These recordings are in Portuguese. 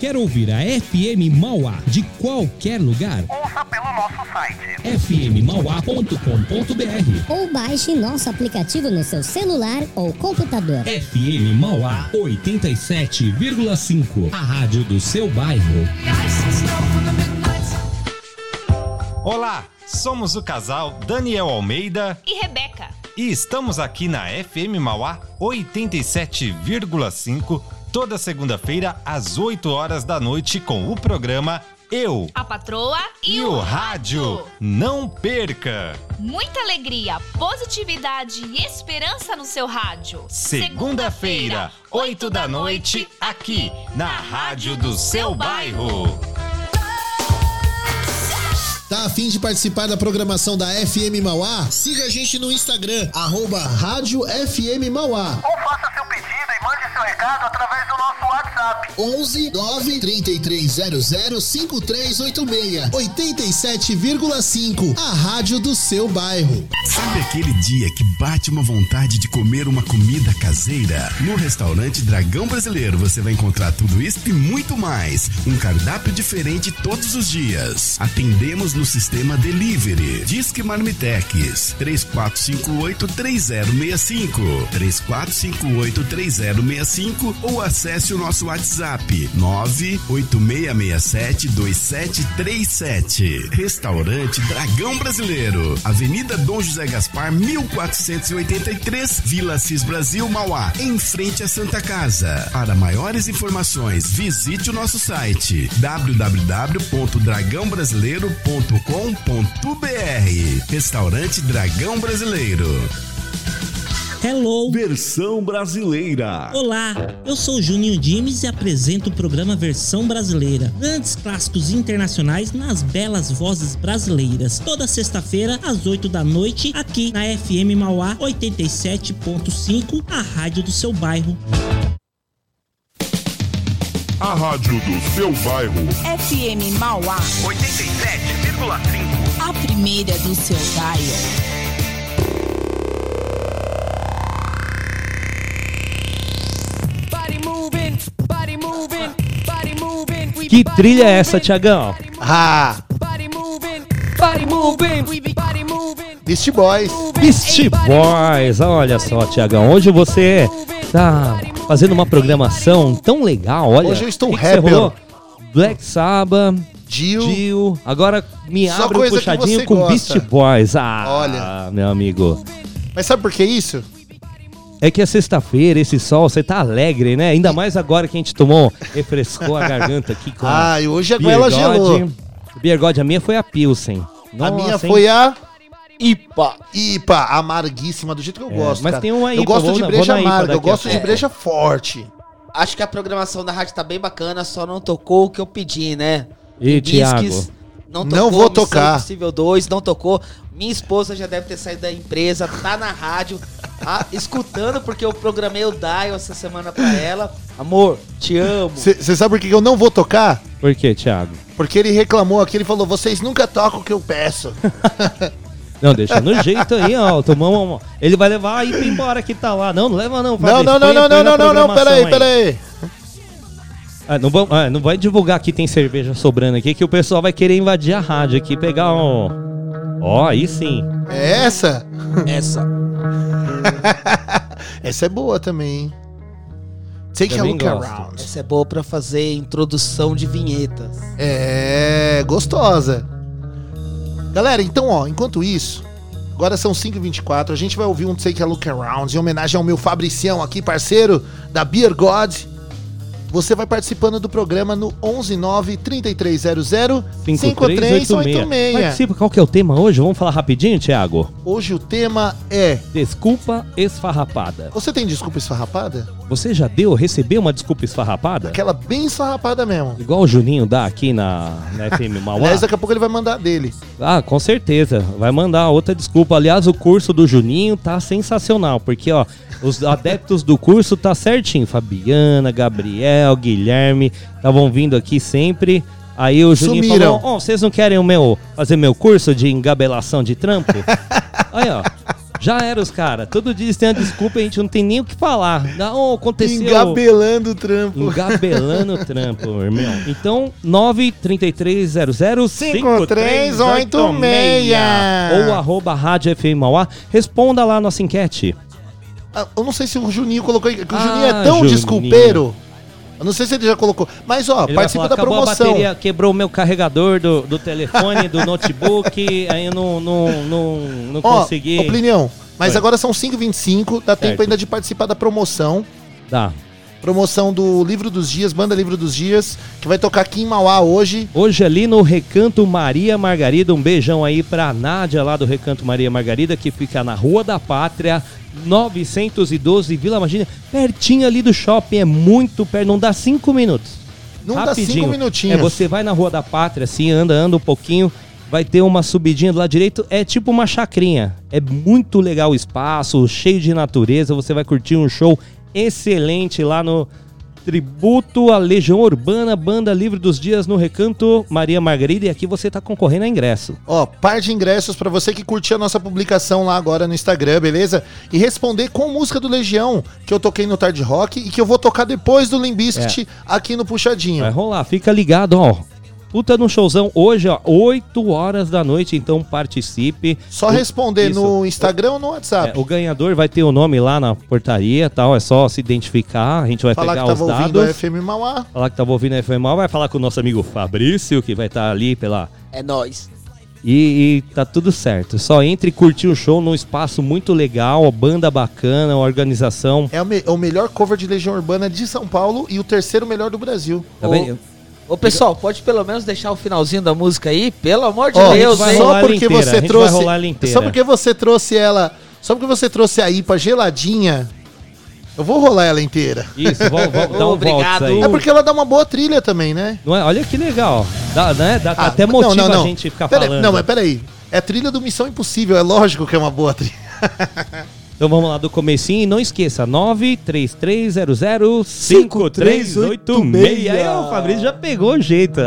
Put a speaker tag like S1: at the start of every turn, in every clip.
S1: Quer ouvir a FM Mauá de qualquer lugar?
S2: Ouça pelo nosso site
S1: fmmauá.com.br
S3: ou baixe nosso aplicativo no seu celular ou computador.
S1: FM Mauá 87,5, a rádio do seu bairro.
S4: Olá, somos o casal Daniel Almeida
S5: e Rebeca.
S4: e estamos aqui na FM Mauá 87,5 toda segunda-feira às 8 horas da noite com o programa Eu
S5: A patroa e,
S4: e o rádio. Não perca!
S5: Muita alegria, positividade e esperança no seu rádio.
S4: Segunda-feira, 8 da noite, aqui na Rádio do seu bairro.
S6: Tá a fim de participar da programação da FM Mauá? Siga a gente no Instagram, arroba Rádio FM Mauá.
S2: ou faça seu pedido recado através do nosso WhatsApp.
S6: 11 9 3300 5386 87,5 A rádio do seu bairro.
S7: Sabe aquele dia que bate uma vontade de comer uma comida caseira? No restaurante Dragão Brasileiro você vai encontrar tudo isso e muito mais. Um cardápio diferente todos os dias. Atendemos no sistema Delivery. Disque Marmitex 3458-3065 3458-3065 ou acesse o nosso WhatsApp 986672737. Restaurante Dragão Brasileiro, Avenida Dom José Gaspar, 1483, Vila Cis Brasil, Mauá, em frente à Santa Casa. Para maiores informações, visite o nosso site www.dragãobrasileiro.com.br. Restaurante Dragão Brasileiro.
S1: Hello!
S8: Versão brasileira.
S9: Olá, eu sou Juninho Dimes e apresento o programa Versão Brasileira. Grandes clássicos internacionais nas belas vozes brasileiras. Toda sexta-feira, às 8 da noite, aqui na FM Mauá 87.5, a rádio do seu bairro.
S8: A rádio do seu bairro.
S10: FM Mauá,
S2: 87,5.
S10: a primeira do seu bairro.
S11: Que trilha é essa, Tiagão?
S12: Ah, Beast Boys.
S11: Beast Boys, olha só, Tiagão. Hoje você tá fazendo uma programação tão legal, olha.
S12: Hoje eu estou rapper.
S11: Black Sabbath,
S12: Dio.
S11: Dio. Agora me
S12: Só
S11: abre um puxadinho com
S12: gosta.
S11: Beast Boys. Ah,
S12: Olha.
S11: meu amigo.
S12: Mas sabe por que isso?
S11: É que é sexta-feira, esse sol, você tá alegre, né? Ainda mais agora que a gente tomou, refrescou a garganta aqui com a
S12: Ah, e hoje a goela gelou.
S11: Beer God, a minha foi a Pilsen.
S12: a
S11: Nossa,
S12: minha
S11: hein?
S12: foi a IPA. IPA, amarguíssima, do jeito que eu
S11: É,
S12: gosto.
S11: mas
S12: cara.
S11: tem uma
S12: Eu
S11: IPA,
S12: gosto
S11: vou
S12: de breja
S11: na
S12: amarga, eu
S11: a
S12: gosto de
S11: pouco.
S12: breja forte.
S13: Acho que a programação da rádio tá bem bacana, só não tocou o que eu pedi, né?
S11: E,
S13: Hibiscus, Não,
S12: Não
S13: tocou,
S12: vou
S13: Missão
S12: tocar.
S13: Impossível 2, não tocou. Minha esposa já deve ter saído da empresa, tá na rádio, ah, escutando, porque eu programei o Dial essa semana pra ela. Amor, te amo.
S12: Você sabe por que eu não vou tocar?
S11: Por que, Thiago?
S12: Porque ele reclamou aqui, ele falou, vocês nunca tocam o que eu peço.
S11: Não, deixa no jeito aí, ó. Tomamos uma... Ele vai levar a IPA embora que tá lá. Não, não leva não.
S12: Não, não, não, não, não, não, não, não, peraí,
S11: aí.
S12: peraí.
S11: Ah, não, vamos- ah, não vai divulgar que tem cerveja sobrando aqui, que o pessoal vai querer invadir a rádio aqui, pegar um... Ó, aí sim.
S12: É essa?
S13: Essa.
S12: Essa é boa também, hein? Take a
S11: Também
S12: look
S11: gosto.
S12: around.
S13: Essa é boa pra fazer introdução de vinhetas.
S12: É, gostosa. Galera, então, ó, enquanto isso, agora são 5h24, a gente vai ouvir um Take a Look Around em homenagem ao meu Fabricião aqui, parceiro da Beer God. Você vai participando do programa no 119 3300
S11: 5386. Participa, qual que é o tema hoje? Vamos falar rapidinho, Thiago?
S12: Hoje o tema é
S11: Desculpa esfarrapada.
S12: Você tem desculpa esfarrapada?
S11: Você já deu, recebeu uma desculpa esfarrapada?
S12: Aquela bem esfarrapada mesmo.
S11: Igual o Juninho dá aqui na, na FM Mauá?
S12: Aliás, daqui a pouco ele vai mandar dele.
S11: Ah, com certeza. Vai mandar outra desculpa. Aliás, o curso do Juninho tá sensacional, porque ó, os adeptos do curso tá certinho. Fabiana, Gabriel, Guilherme, estavam vindo aqui sempre. Aí o Juninho
S12: Sumiram.
S11: falou: Ó, vocês não querem o meu, fazer meu curso de engabelação de trampo? Aí, ó. Já era os caras. Todo dia eles têm uma desculpa e a gente não tem nem o que falar. Não, aconteceu.
S12: Engabelando o trampo.
S11: Engabelando o trampo, irmão. Então, 93300
S12: 5386.
S11: ou arroba Rádio FM Mauá. Responda lá a nossa enquete.
S12: Ah, Eu não sei se o Juninho colocou. O Juninho é
S11: Ah,
S12: tão
S11: Juninho.
S12: desculpeiro. Eu não sei se ele já colocou. Mas, ó,
S11: Ele
S12: participa
S11: falar,
S12: da
S11: acabou
S12: promoção.
S11: a bateria, quebrou o meu carregador do, do telefone, do notebook, aí eu não, não, não, não
S12: Ó,
S11: consegui.
S12: ô, Plinião, mas
S11: Oi.
S12: agora são 5h25, dá tempo
S11: Certo.
S12: ainda de participar da promoção.
S11: Dá.
S12: Promoção do Livro dos Dias, Banda Livro dos Dias, que vai tocar aqui em Mauá hoje.
S11: Hoje ali no Recanto Maria Margarida, um beijão aí pra Nádia lá do Recanto Maria Margarida, que fica na Rua da Pátria, 912 Vila Imagina, pertinho ali do shopping, é muito perto, não dá cinco minutos.
S12: Não dá cinco minutinhos.
S11: É, você vai na Rua da Pátria, assim, anda, anda um pouquinho, vai ter uma subidinha do lado direito, é tipo uma chacrinha. É muito legal o espaço, cheio de natureza, você vai curtir um show excelente lá no Tributo à Legião Urbana, Banda Livre dos Dias no Recanto Maria Margarida, e aqui você tá concorrendo a ingresso.
S12: Ó, par de ingressos pra você que curtiu a nossa publicação lá agora no Instagram, beleza? E responder com música do Legião, que eu toquei no Tarde Rock e que eu vou tocar depois do Limbiskit aqui no Puxadinho.
S11: Vai rolar, fica ligado, ó. Puta no showzão hoje, ó, 8 horas da noite, então participe.
S12: Só
S11: O-
S12: responder
S11: isso.
S12: no Instagram ou no WhatsApp.
S11: É, o ganhador vai ter o nome lá na portaria e tal, é só se identificar, a gente vai
S12: Falar que
S11: pegar os
S12: tava ouvindo
S11: dados.
S12: a FM Mauá.
S11: Falar que tava ouvindo a FMA, vai falar com o nosso amigo Fabrício, que vai estar ali pela.
S13: É nóis.
S11: E, e tá tudo certo. Só entre e curtir o show num espaço muito legal, banda bacana, organização.
S12: É o, me- o melhor cover de Legião Urbana de São Paulo e o terceiro melhor do Brasil.
S11: Tá bem?
S13: Ô, pessoal, pode pelo menos deixar o finalzinho da música aí? Pelo amor de
S12: Ó,
S13: Deus,
S11: vai
S12: só porque
S11: inteira,
S12: você trouxe. Só porque você trouxe ela. Só porque você trouxe a IPA geladinha. Eu vou rolar ela inteira.
S11: Isso, vamos, vamos dar um
S13: Obrigado.
S11: volta aí.
S12: É porque ela dá uma boa trilha também, né?
S11: Não é? Olha que legal. Dá, né? Dá,
S12: Ah,
S11: até
S12: não,
S11: motiva
S12: não, não.
S11: a gente ficar
S12: Pera-
S11: falando.
S12: Não, mas peraí. É a trilha do Missão Impossível, é lógico que é uma boa trilha.
S11: Então vamos lá do comecinho e não esqueça, 933005386. Aí o Fabrício já pegou o jeito.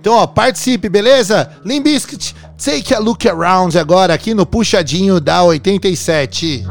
S12: Então, ó, participe, beleza? Limbiskit, take a look around agora aqui no Puxadinho da 87.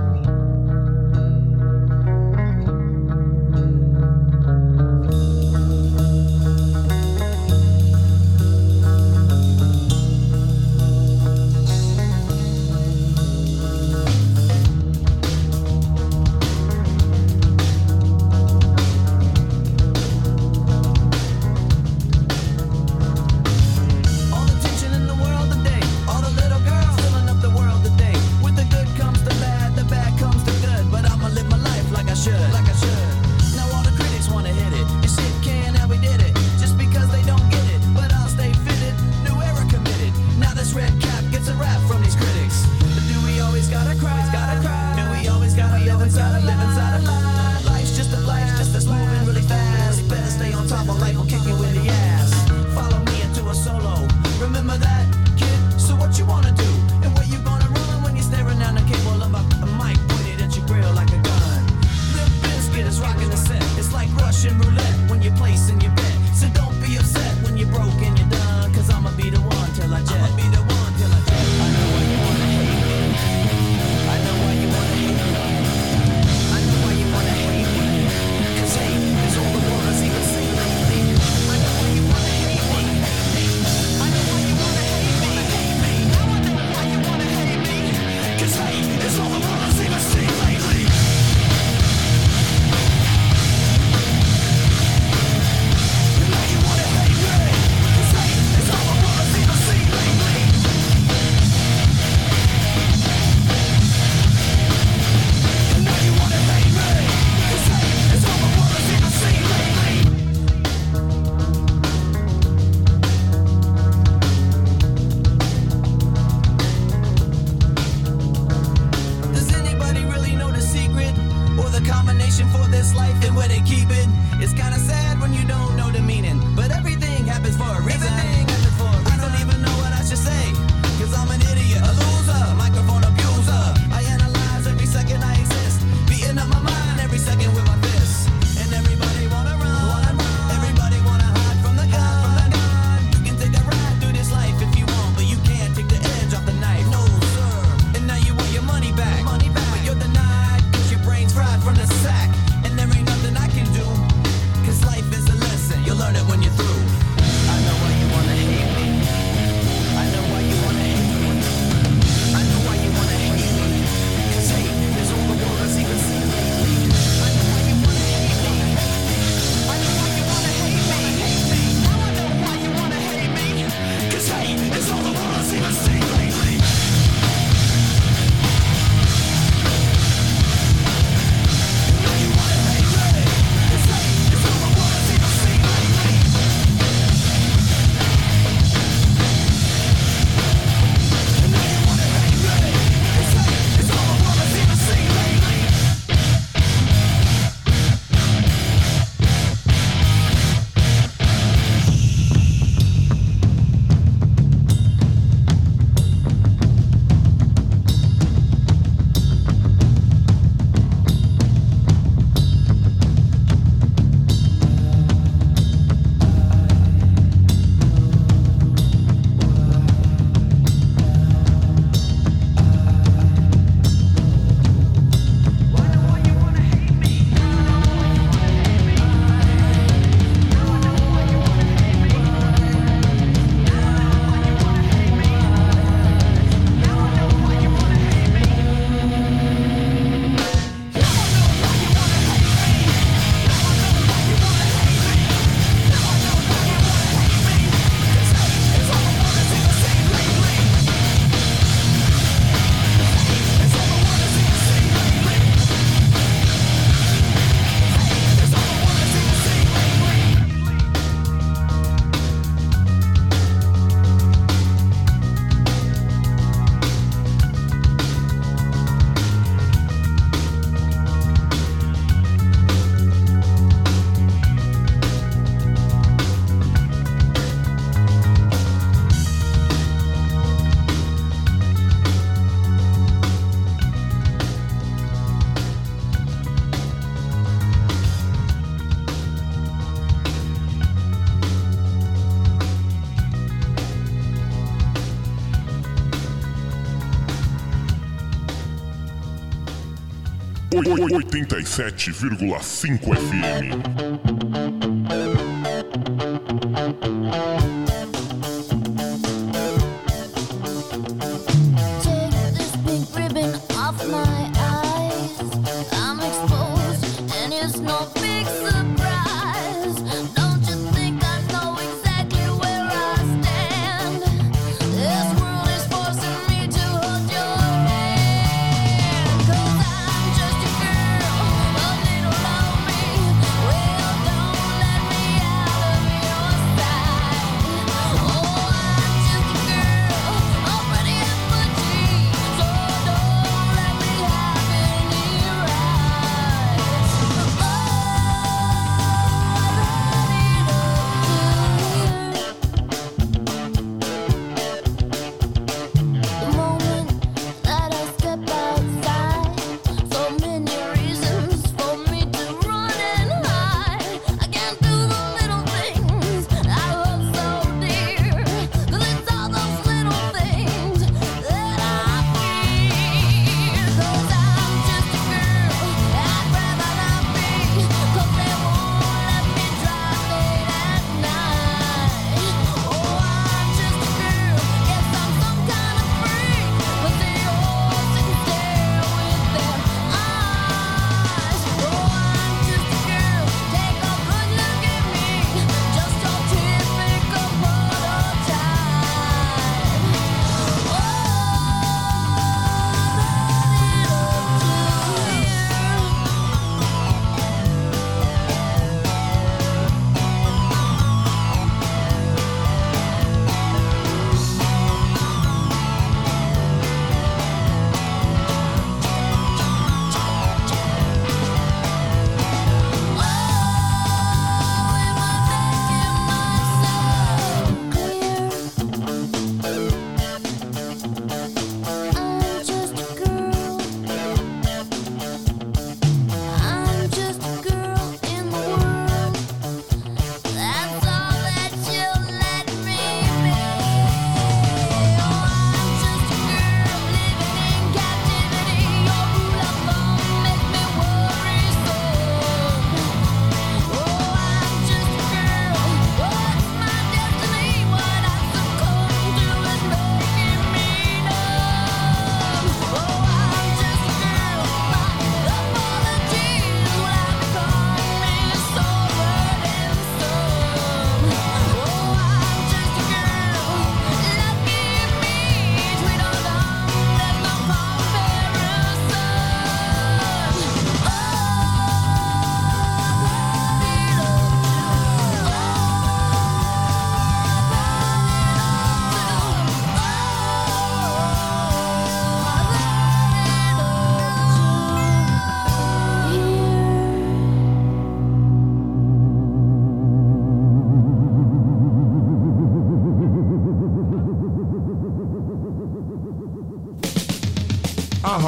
S14: 87,5 FM.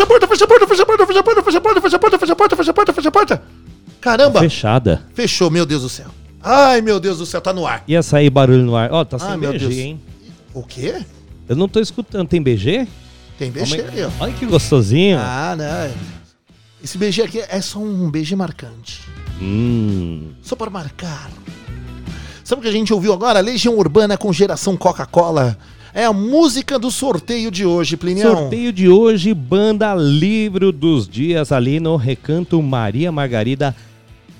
S12: Fecha a porta, fecha a porta, fecha a porta, fecha a porta, fecha a porta, fecha a porta, fecha a porta, fecha a porta, fecha a porta. Caramba!
S11: Fechada.
S12: Fechou, meu Deus do céu. Ai, meu Deus do céu, tá no ar.
S11: Ia sair barulho no ar. Ó, tá sem
S12: meu
S11: BG,
S12: Deus.
S11: hein?
S12: O quê?
S11: Eu não tô escutando. Tem BG?
S12: Tem BG aí, ó.
S11: Olha que gostosinho.
S12: Ah, não. Esse BG aqui é só um BG marcante.
S11: Hum.
S12: Só para marcar. Sabe o que a gente ouviu agora? Legião Urbana com geração Coca-Cola. É a música do sorteio de hoje, Plinião.
S11: Sorteio de hoje, banda Livro dos Dias, ali no Recanto Maria Margarida,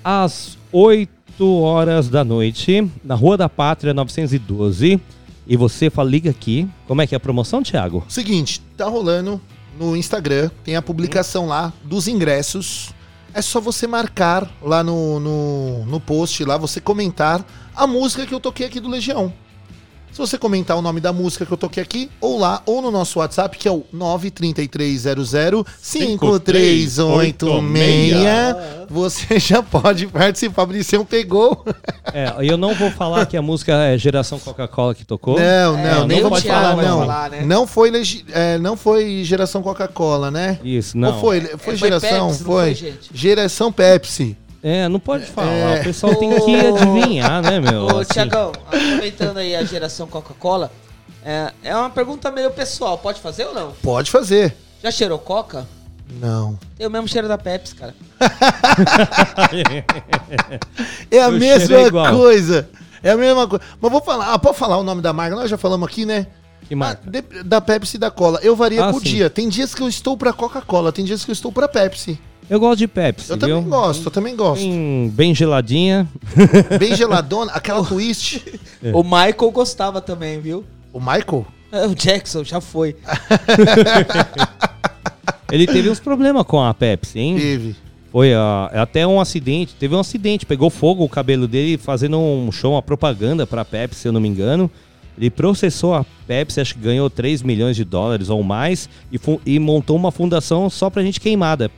S11: às 8 horas da noite, na Rua da Pátria 912. E você fala, liga aqui. Como é que é a promoção, Thiago?
S12: Seguinte, tá rolando no Instagram, tem a publicação lá dos ingressos. É só você marcar lá no, no, no post, lá você comentar a música que eu toquei aqui do Legião. Se você comentar o nome da música que eu toquei aqui, ou lá, ou no nosso WhatsApp, que é o 933005386, você já pode participar. Bricião pegou.
S11: É, eu não vou falar que a música é Geração Coca-Cola que tocou.
S12: Não,
S11: É,
S12: não, nem vamos falar, não.
S11: falar.
S12: Não foi, é, não foi geração Coca-Cola, né?
S11: Isso, não.
S12: Ou foi, foi
S11: É, foi
S12: geração?
S11: Pepsi, não
S12: foi.
S11: foi, gente?
S12: Geração Pepsi.
S11: É, não pode falar.
S12: É.
S11: O pessoal tem que adivinhar, né, meu?
S13: Ô,
S11: Assim.
S13: Tiagão, aproveitando aí a geração Coca-Cola, é, é uma pergunta meio pessoal. Pode fazer ou não?
S12: Pode fazer.
S13: Já cheirou Coca?
S12: Não.
S13: Tem o mesmo cheiro da Pepsi, cara.
S12: É a mesma
S13: é igual.
S12: coisa. É a mesma coisa. Mas vou falar. Ah, pode falar o nome da marca? Nós já falamos aqui, né?
S11: Que marca?
S12: Ah, de- da Pepsi e da Cola. Eu varia
S11: Ah,
S12: por
S11: sim.
S12: dia. Tem dias que eu estou pra Coca-Cola, tem dias que eu estou pra Pepsi.
S11: Eu gosto de Pepsi,
S12: Eu
S11: viu?
S12: também gosto, eu também gosto.
S11: Bem, bem geladinha.
S12: Bem geladona, aquela twist.
S13: O Michael gostava também, viu?
S12: O Michael?
S13: É, o Jackson já foi.
S11: Ele teve uns problemas com a Pepsi, hein?
S12: Teve.
S11: Foi ah, até um acidente. Teve um acidente, pegou fogo o cabelo dele fazendo um show, uma propaganda pra Pepsi, se eu não me engano. Ele processou a Pepsi, acho que ganhou 3 milhões de dólares ou mais e, e montou uma fundação só pra gente queimada.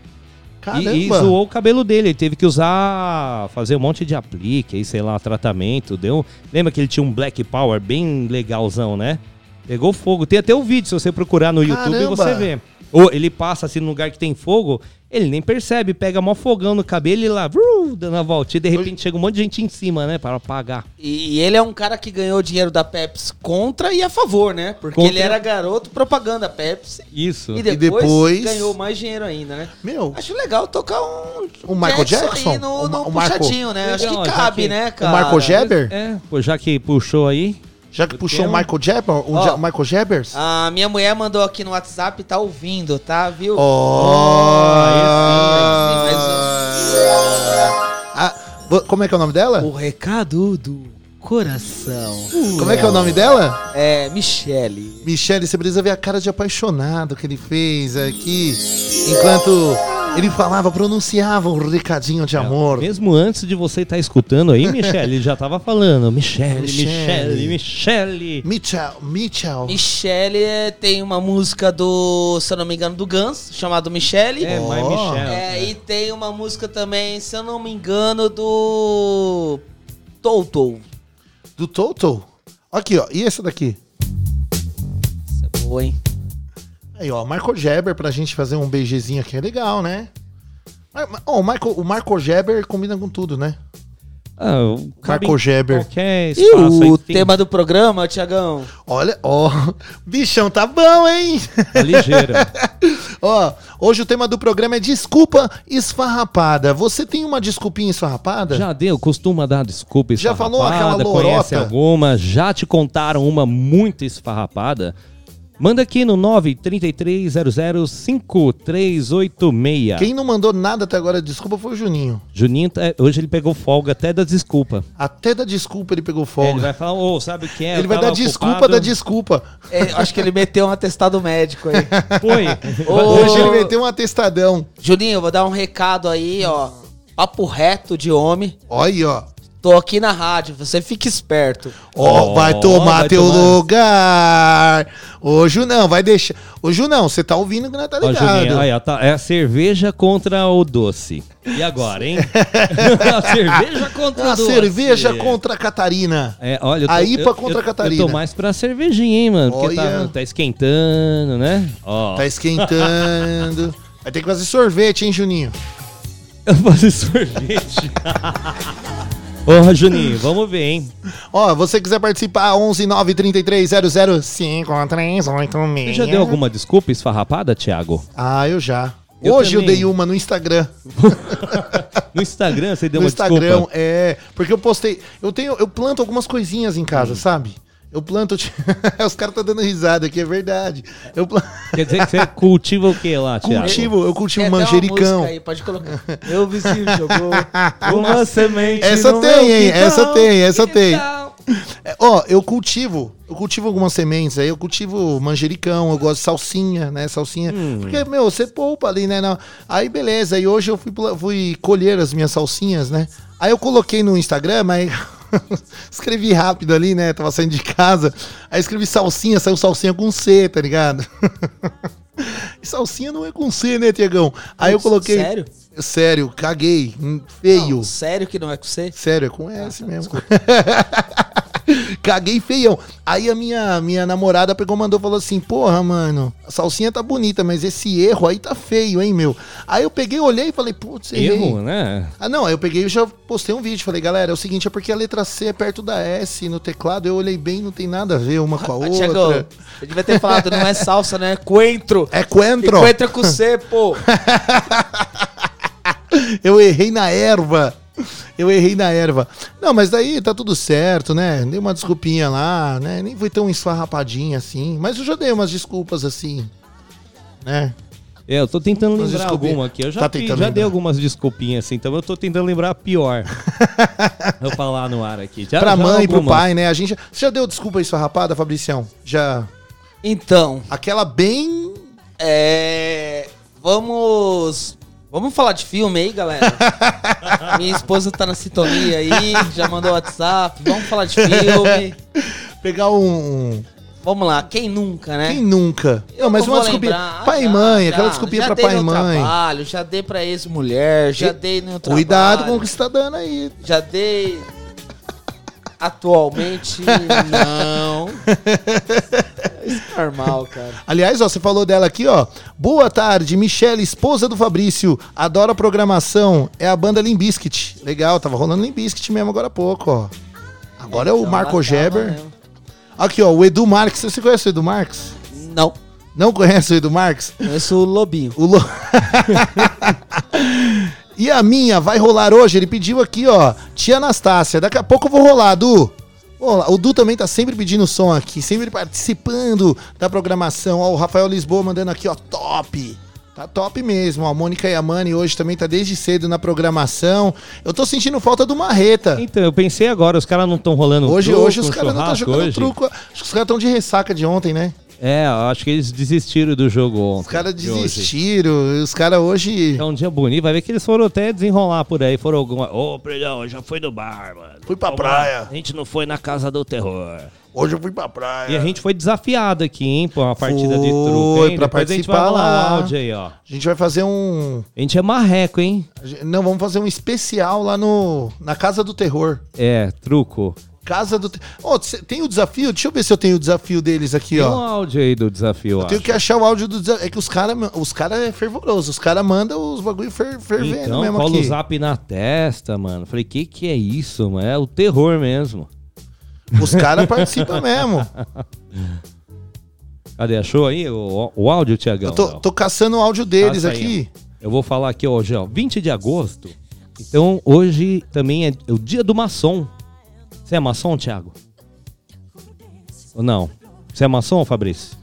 S12: Caramba!
S11: E, e zoou o cabelo dele. Ele teve que usar, fazer um monte de aplique, aí, sei lá, tratamento. Deu. Lembra que ele tinha um Black Power bem legalzão, né? Pegou fogo. Tem até o vídeo, se você procurar no YouTube,
S12: Caramba!
S11: você vê. Ou ele passa assim num lugar que tem fogo, ele nem percebe, pega mó fogão no cabelo e lá, vru, dando a volta. E de repente chega um monte de gente em cima, né? Para apagar.
S13: E, e ele é um cara que ganhou dinheiro da Pepsi contra e a favor, né? Porque
S11: Contra-
S13: ele era garoto propaganda Pepsi.
S11: Isso.
S13: E
S12: E
S13: depois,
S12: depois-
S13: ganhou mais dinheiro ainda, né?
S12: Meu.
S13: Acho legal tocar um.
S12: O Michael Jackson?
S13: aí no,
S12: O
S13: no
S12: o Marco-
S13: puxadinho, né? Acho que cabe,
S11: que-
S13: né,
S12: O
S13: cara?
S12: Marco Geber?
S11: É, pô, já que puxou aí.
S12: Já que
S11: Eu
S12: puxou o Michael Jabber? O. Ja- Michael Jabbers?
S13: A minha mulher mandou aqui no WhatsApp e tá ouvindo, tá? Viu?
S12: Ah, vo- como é que é o nome dela?
S13: O recado do coração.
S12: Como é que é o nome dela?
S13: É, Michele.
S12: Michele, você precisa ver a cara de apaixonado que ele fez aqui. Enquanto ele falava, pronunciava um recadinho de amor.
S11: Mesmo antes de você estar escutando aí, Michele, ele já tava falando. Michele, Michele,
S12: Michele.
S11: Michele.
S12: Mitchell, Mitchell.
S13: Michele é, tem uma música do, se eu não me engano, do Guns, chamado Michele.
S11: É, My Michelle.
S13: É, e tem uma música também, se eu não me engano, do Toto.
S12: Do Toto? Aqui, ó. E essa daqui?
S13: Essa é boa, hein?
S12: Aí, ó. Marco Geber pra gente fazer um beijezinho aqui é legal, né? Ó, o, Marco, o Marco Geber combina com tudo, né?
S11: Ah,
S12: Marco Geber.
S13: E o
S11: aí
S13: tema do programa, Tiagão?
S12: Olha, ó. Bichão, tá bom, hein?
S11: Tá ligeiro.
S12: Ó, hoje o tema do programa é desculpa esfarrapada. Você tem uma desculpinha esfarrapada?
S11: Já deu, costuma dar desculpa
S12: Já falou
S11: esfarrapada,
S12: aquela lorota?
S11: Conhece alguma? Já te contaram uma muito esfarrapada? Manda aqui no 933005386.
S12: Quem não mandou nada até agora, desculpa, foi o Juninho.
S11: Juninho, tá- hoje ele pegou folga até da desculpa.
S12: Até da desculpa ele pegou
S11: Ele
S12: folga.
S11: vai falar, ô, sabe o que é?
S12: Ele vai dar
S11: tava
S12: desculpa
S11: ocupado.
S12: da desculpa.
S13: É, acho que ele meteu um atestado médico aí.
S11: Foi.
S12: Hoje ele meteu um atestadão.
S13: Juninho, eu vou dar um recado aí, ó. Papo reto de homem.
S12: Olha aí, ó.
S13: Tô aqui na rádio, você fica esperto.
S12: Ó,
S11: Ó,
S12: vai tomar
S11: vai
S12: teu
S11: tomar.
S12: lugar. Ô, Junão, vai deixar. Ô, Junão, você tá ouvindo que não tá
S11: Ó,
S12: ligado.
S11: Juninho, aí, ó, tá- é a cerveja contra o doce. E agora, hein? a cerveja contra
S12: a
S11: o doce.
S12: cerveja contra a Catarina.
S11: É, olha, eu tô,
S12: A IPA
S11: eu-
S12: contra
S11: eu-
S12: a Catarina.
S11: Eu tô mais pra cervejinha, hein, mano? Porque tá, tá esquentando, né? Ó.
S12: Tá esquentando. Vai ter que fazer sorvete, hein, Juninho?
S11: Eu faço sorvete. Ô, Juninho, vamos ver, hein?
S12: Ó, você quiser participar, 11 933 00 5386.
S11: Você já deu alguma desculpa esfarrapada, Thiago?
S12: Ah, eu já.
S11: Eu
S12: Hoje eu
S11: também.
S12: dei uma no Instagram.
S11: No Instagram você deu
S12: no
S11: uma
S12: Instagram,
S11: desculpa?
S12: é. Porque eu postei. Eu tenho. Eu planto algumas coisinhas em
S11: Hum.
S12: casa, sabe? Eu planto. Os caras estão dando risada aqui, é verdade. Eu pla-
S11: Quer dizer que você cultiva o que lá, Thiago?
S12: cultivo, eu cultivo
S13: Tem uma
S12: manjericão.
S13: aí, pode colocar. Eu vizinho jogou uma semente
S12: Essa
S13: no
S12: tem,
S13: meu
S12: hein?
S13: quintal,
S12: Essa tem, essa tem.
S13: quintal.
S12: É, ó, eu cultivo. Eu cultivo algumas sementes aí. Eu cultivo manjericão, eu gosto de salsinha, né? Salsinha.
S11: Hum.
S12: Porque, meu, você poupa ali, né? Não. Aí, beleza. E hoje eu fui, fui colher as minhas salsinhas, né? Aí eu coloquei no Instagram, mas. escrevi rápido ali, né? Tava saindo de casa. Aí escrevi salsinha, saiu salsinha com C, tá ligado? e salsinha não é com C, né, Tiagão? Aí eu coloquei.
S13: sério?
S12: Sério, caguei. hum, Feio.
S13: Não, sério que não é com você?
S12: Sério, é com S mesmo. Caguei feião. Aí a minha, minha namorada pegou, mandou, falou assim: Porra, mano, a salsinha tá bonita, mas esse erro aí tá feio, hein, meu? Aí eu peguei, olhei e falei: Putz, errei.
S11: Erro, né?
S12: Ah, não, aí eu peguei e já postei um vídeo. Falei, galera, é o seguinte: é porque a letra C é perto da S no teclado. Eu olhei bem, não tem nada a ver uma com a
S13: Ah, Tiago,
S12: outra.
S13: eu devia ter falado, não é salsa, né? É coentro.
S12: É coentro.
S13: E coentro é com C, pô.
S12: Eu errei na erva. Eu errei na erva. Não, mas daí tá tudo certo, né? Dei uma desculpinha lá, né? Nem foi tão esfarrapadinha assim. Mas eu já dei umas desculpas assim, né?
S11: É, eu tô tentando lembrar alguma aqui. Eu já,
S12: Tá
S11: fiz- já dei algumas desculpinhas assim, então eu tô tentando lembrar a pior. Vou falar no ar aqui. Já,
S12: pra
S11: já
S12: mãe, pro
S11: algumas.
S12: pai, né? A gente já, você já deu desculpa esfarrapada, Fabricião? Já.
S13: Então,
S12: Aquela bem.
S13: é. Vamos. Vamos falar de filme aí, galera. Minha esposa tá na sintonia aí, já mandou WhatsApp. Vamos falar de filme.
S12: Pegar um.
S13: Vamos lá, quem nunca, né?
S12: Quem nunca? Não, mas uma desculpinha. Pai e mãe,
S13: já.
S12: aquela desculpinha pra pai e mãe.
S13: trabalho, já dei pra ex-mulher, já
S12: E-
S13: dei no trabalho.
S12: Cuidado com o que você tá dando aí.
S13: Já dei. Atualmente, não. Normal, cara.
S12: Aliás, ó, você falou dela aqui, ó. Boa tarde, Michelle, esposa do Fabrício. Adora a programação. É a banda Limbiskit. Legal, tava rolando Limbiskit mesmo agora há pouco, ó. Agora é o
S13: Então,
S12: Marco
S13: tava
S12: Geber. Aqui, ó, o Edu Marques. Você conhece o Edu Marques?
S13: Não.
S12: Não conhece o Edu Marques?
S13: Conheço o Lobinho.
S12: O Lo... e a minha vai rolar hoje. Ele pediu aqui, ó. Tia Anastácia. Daqui a pouco eu vou rolar, Du. O Du também tá sempre pedindo som aqui, sempre participando da programação. Ó, o Rafael Lisboa mandando aqui, ó, top. Tá top mesmo. ó. A Mônica Yamani hoje também tá desde cedo na programação. Eu tô sentindo falta do Marreta.
S11: Então, eu pensei agora, os caras não estão rolando
S12: Hoje,
S11: truco,
S12: hoje os caras não estão jogando
S11: hoje?
S12: truco. Acho que os caras estão de ressaca de ontem, né?
S11: É, acho que eles desistiram do jogo ontem.
S12: Os caras
S11: de
S12: desistiram. Os caras hoje.
S11: É um dia bonito, vai ver que eles foram até desenrolar por aí, foram alguma... Ô, Predão, já foi no bar, mano.
S12: Fui pra
S11: Vamos
S12: praia.
S11: A gente não foi na casa do terror.
S12: Hoje eu fui pra praia.
S11: E a gente foi desafiado aqui, hein, pra uma partida de
S12: Foi,
S11: truco, hein?
S12: pra
S11: Depois a gente vai
S12: participar lá.
S11: o áudio aí, ó.
S12: A gente vai fazer um.
S11: A gente é marreco, hein?
S12: gente- Não, vamos fazer um especial lá no na Casa do Terror.
S11: É, truco.
S12: Casa do. Ó, cê tem o desafio? Deixa eu ver se eu tenho o desafio deles aqui,
S11: Tem um
S12: ó.
S11: áudio aí do desafio,
S12: Eu tenho que achar o áudio do desafio. É que os caras os cara é fervoroso. Os caras mandam os bagulho fer, fervendo
S11: Então,
S12: mesmo
S11: cola o
S12: aqui.
S11: zap na testa, mano. Falei, que que é isso, mano? É o terror mesmo.
S12: Os caras participam mesmo.
S11: Cadê? Achou aí o, o áudio, Tiagão?
S12: Eu tô, tô caçando o áudio deles
S11: Passa
S12: aqui.
S11: aí, ó. Eu vou falar aqui hoje, ó, 20 de agosto. Então, hoje também é o dia do maçom. Você é maçom, Thiago? Ou não? Você é maçom, Fabrício?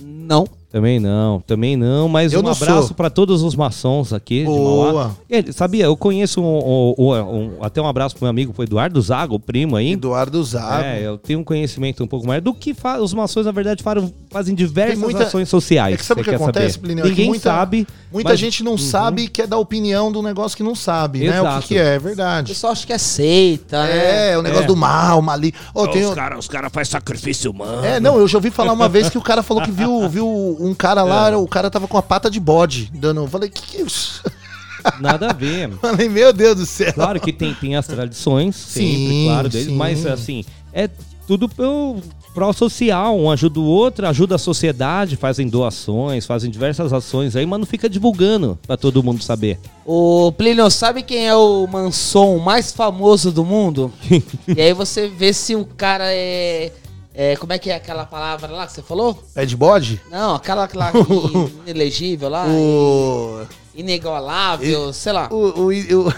S13: Não.
S11: Também não, também não, mas
S12: Eu
S11: um
S12: não
S11: abraço para todos os maçons aqui de
S12: Boa.
S11: Ele, sabia, eu conheço um, um- um- até um abraço pro meu amigo, foi Eduardo Zago, o primo aí.
S12: Eduardo Zago.
S11: É, eu tenho um conhecimento um pouco mais do que os maçons, na verdade, faram- fazem diversas
S12: muita-
S11: ações sociais.
S12: É que sabe o que acontece? Plinio? É que
S11: Ninguém
S12: muita-
S11: sabe.
S12: Muita
S11: mas-
S12: gente não
S11: Uhum.
S12: sabe e quer dar opinião um negócio que não sabe, né? O que,
S11: Exato.
S12: que é, é
S13: O
S12: verdade.
S13: pessoal acha que é seita, né?
S12: É, o negócio
S11: É.
S12: do mal, mali. Ô, tem
S11: Os
S12: o-
S11: caras os cara fazem sacrifício humano.
S12: É, não, eu já ouvi falar uma vez que o cara falou que viu, viu um cara lá,
S11: É.
S12: o cara tava com a pata de bode dando. Eu falei, que que é isso?
S11: Nada a ver.
S12: Falei, meu Deus do céu.
S11: Claro que tem, tem as tradições, sempre,
S12: Sim,
S11: claro, deles,
S12: sim.
S11: mas assim, é tudo pelo pró-social, um ajuda o outro, ajuda a sociedade, fazem doações, fazem diversas ações aí, mas não fica divulgando pra todo mundo saber.
S13: O Plínio, sabe quem é o maçom mais famoso do mundo? e aí você vê se o cara é, é- Como é que é aquela palavra lá que você falou?
S12: É de bode?
S13: Não, aquela lá que- inelegível lá.
S12: O.
S13: Inigualável, sei lá.
S12: O. o, o...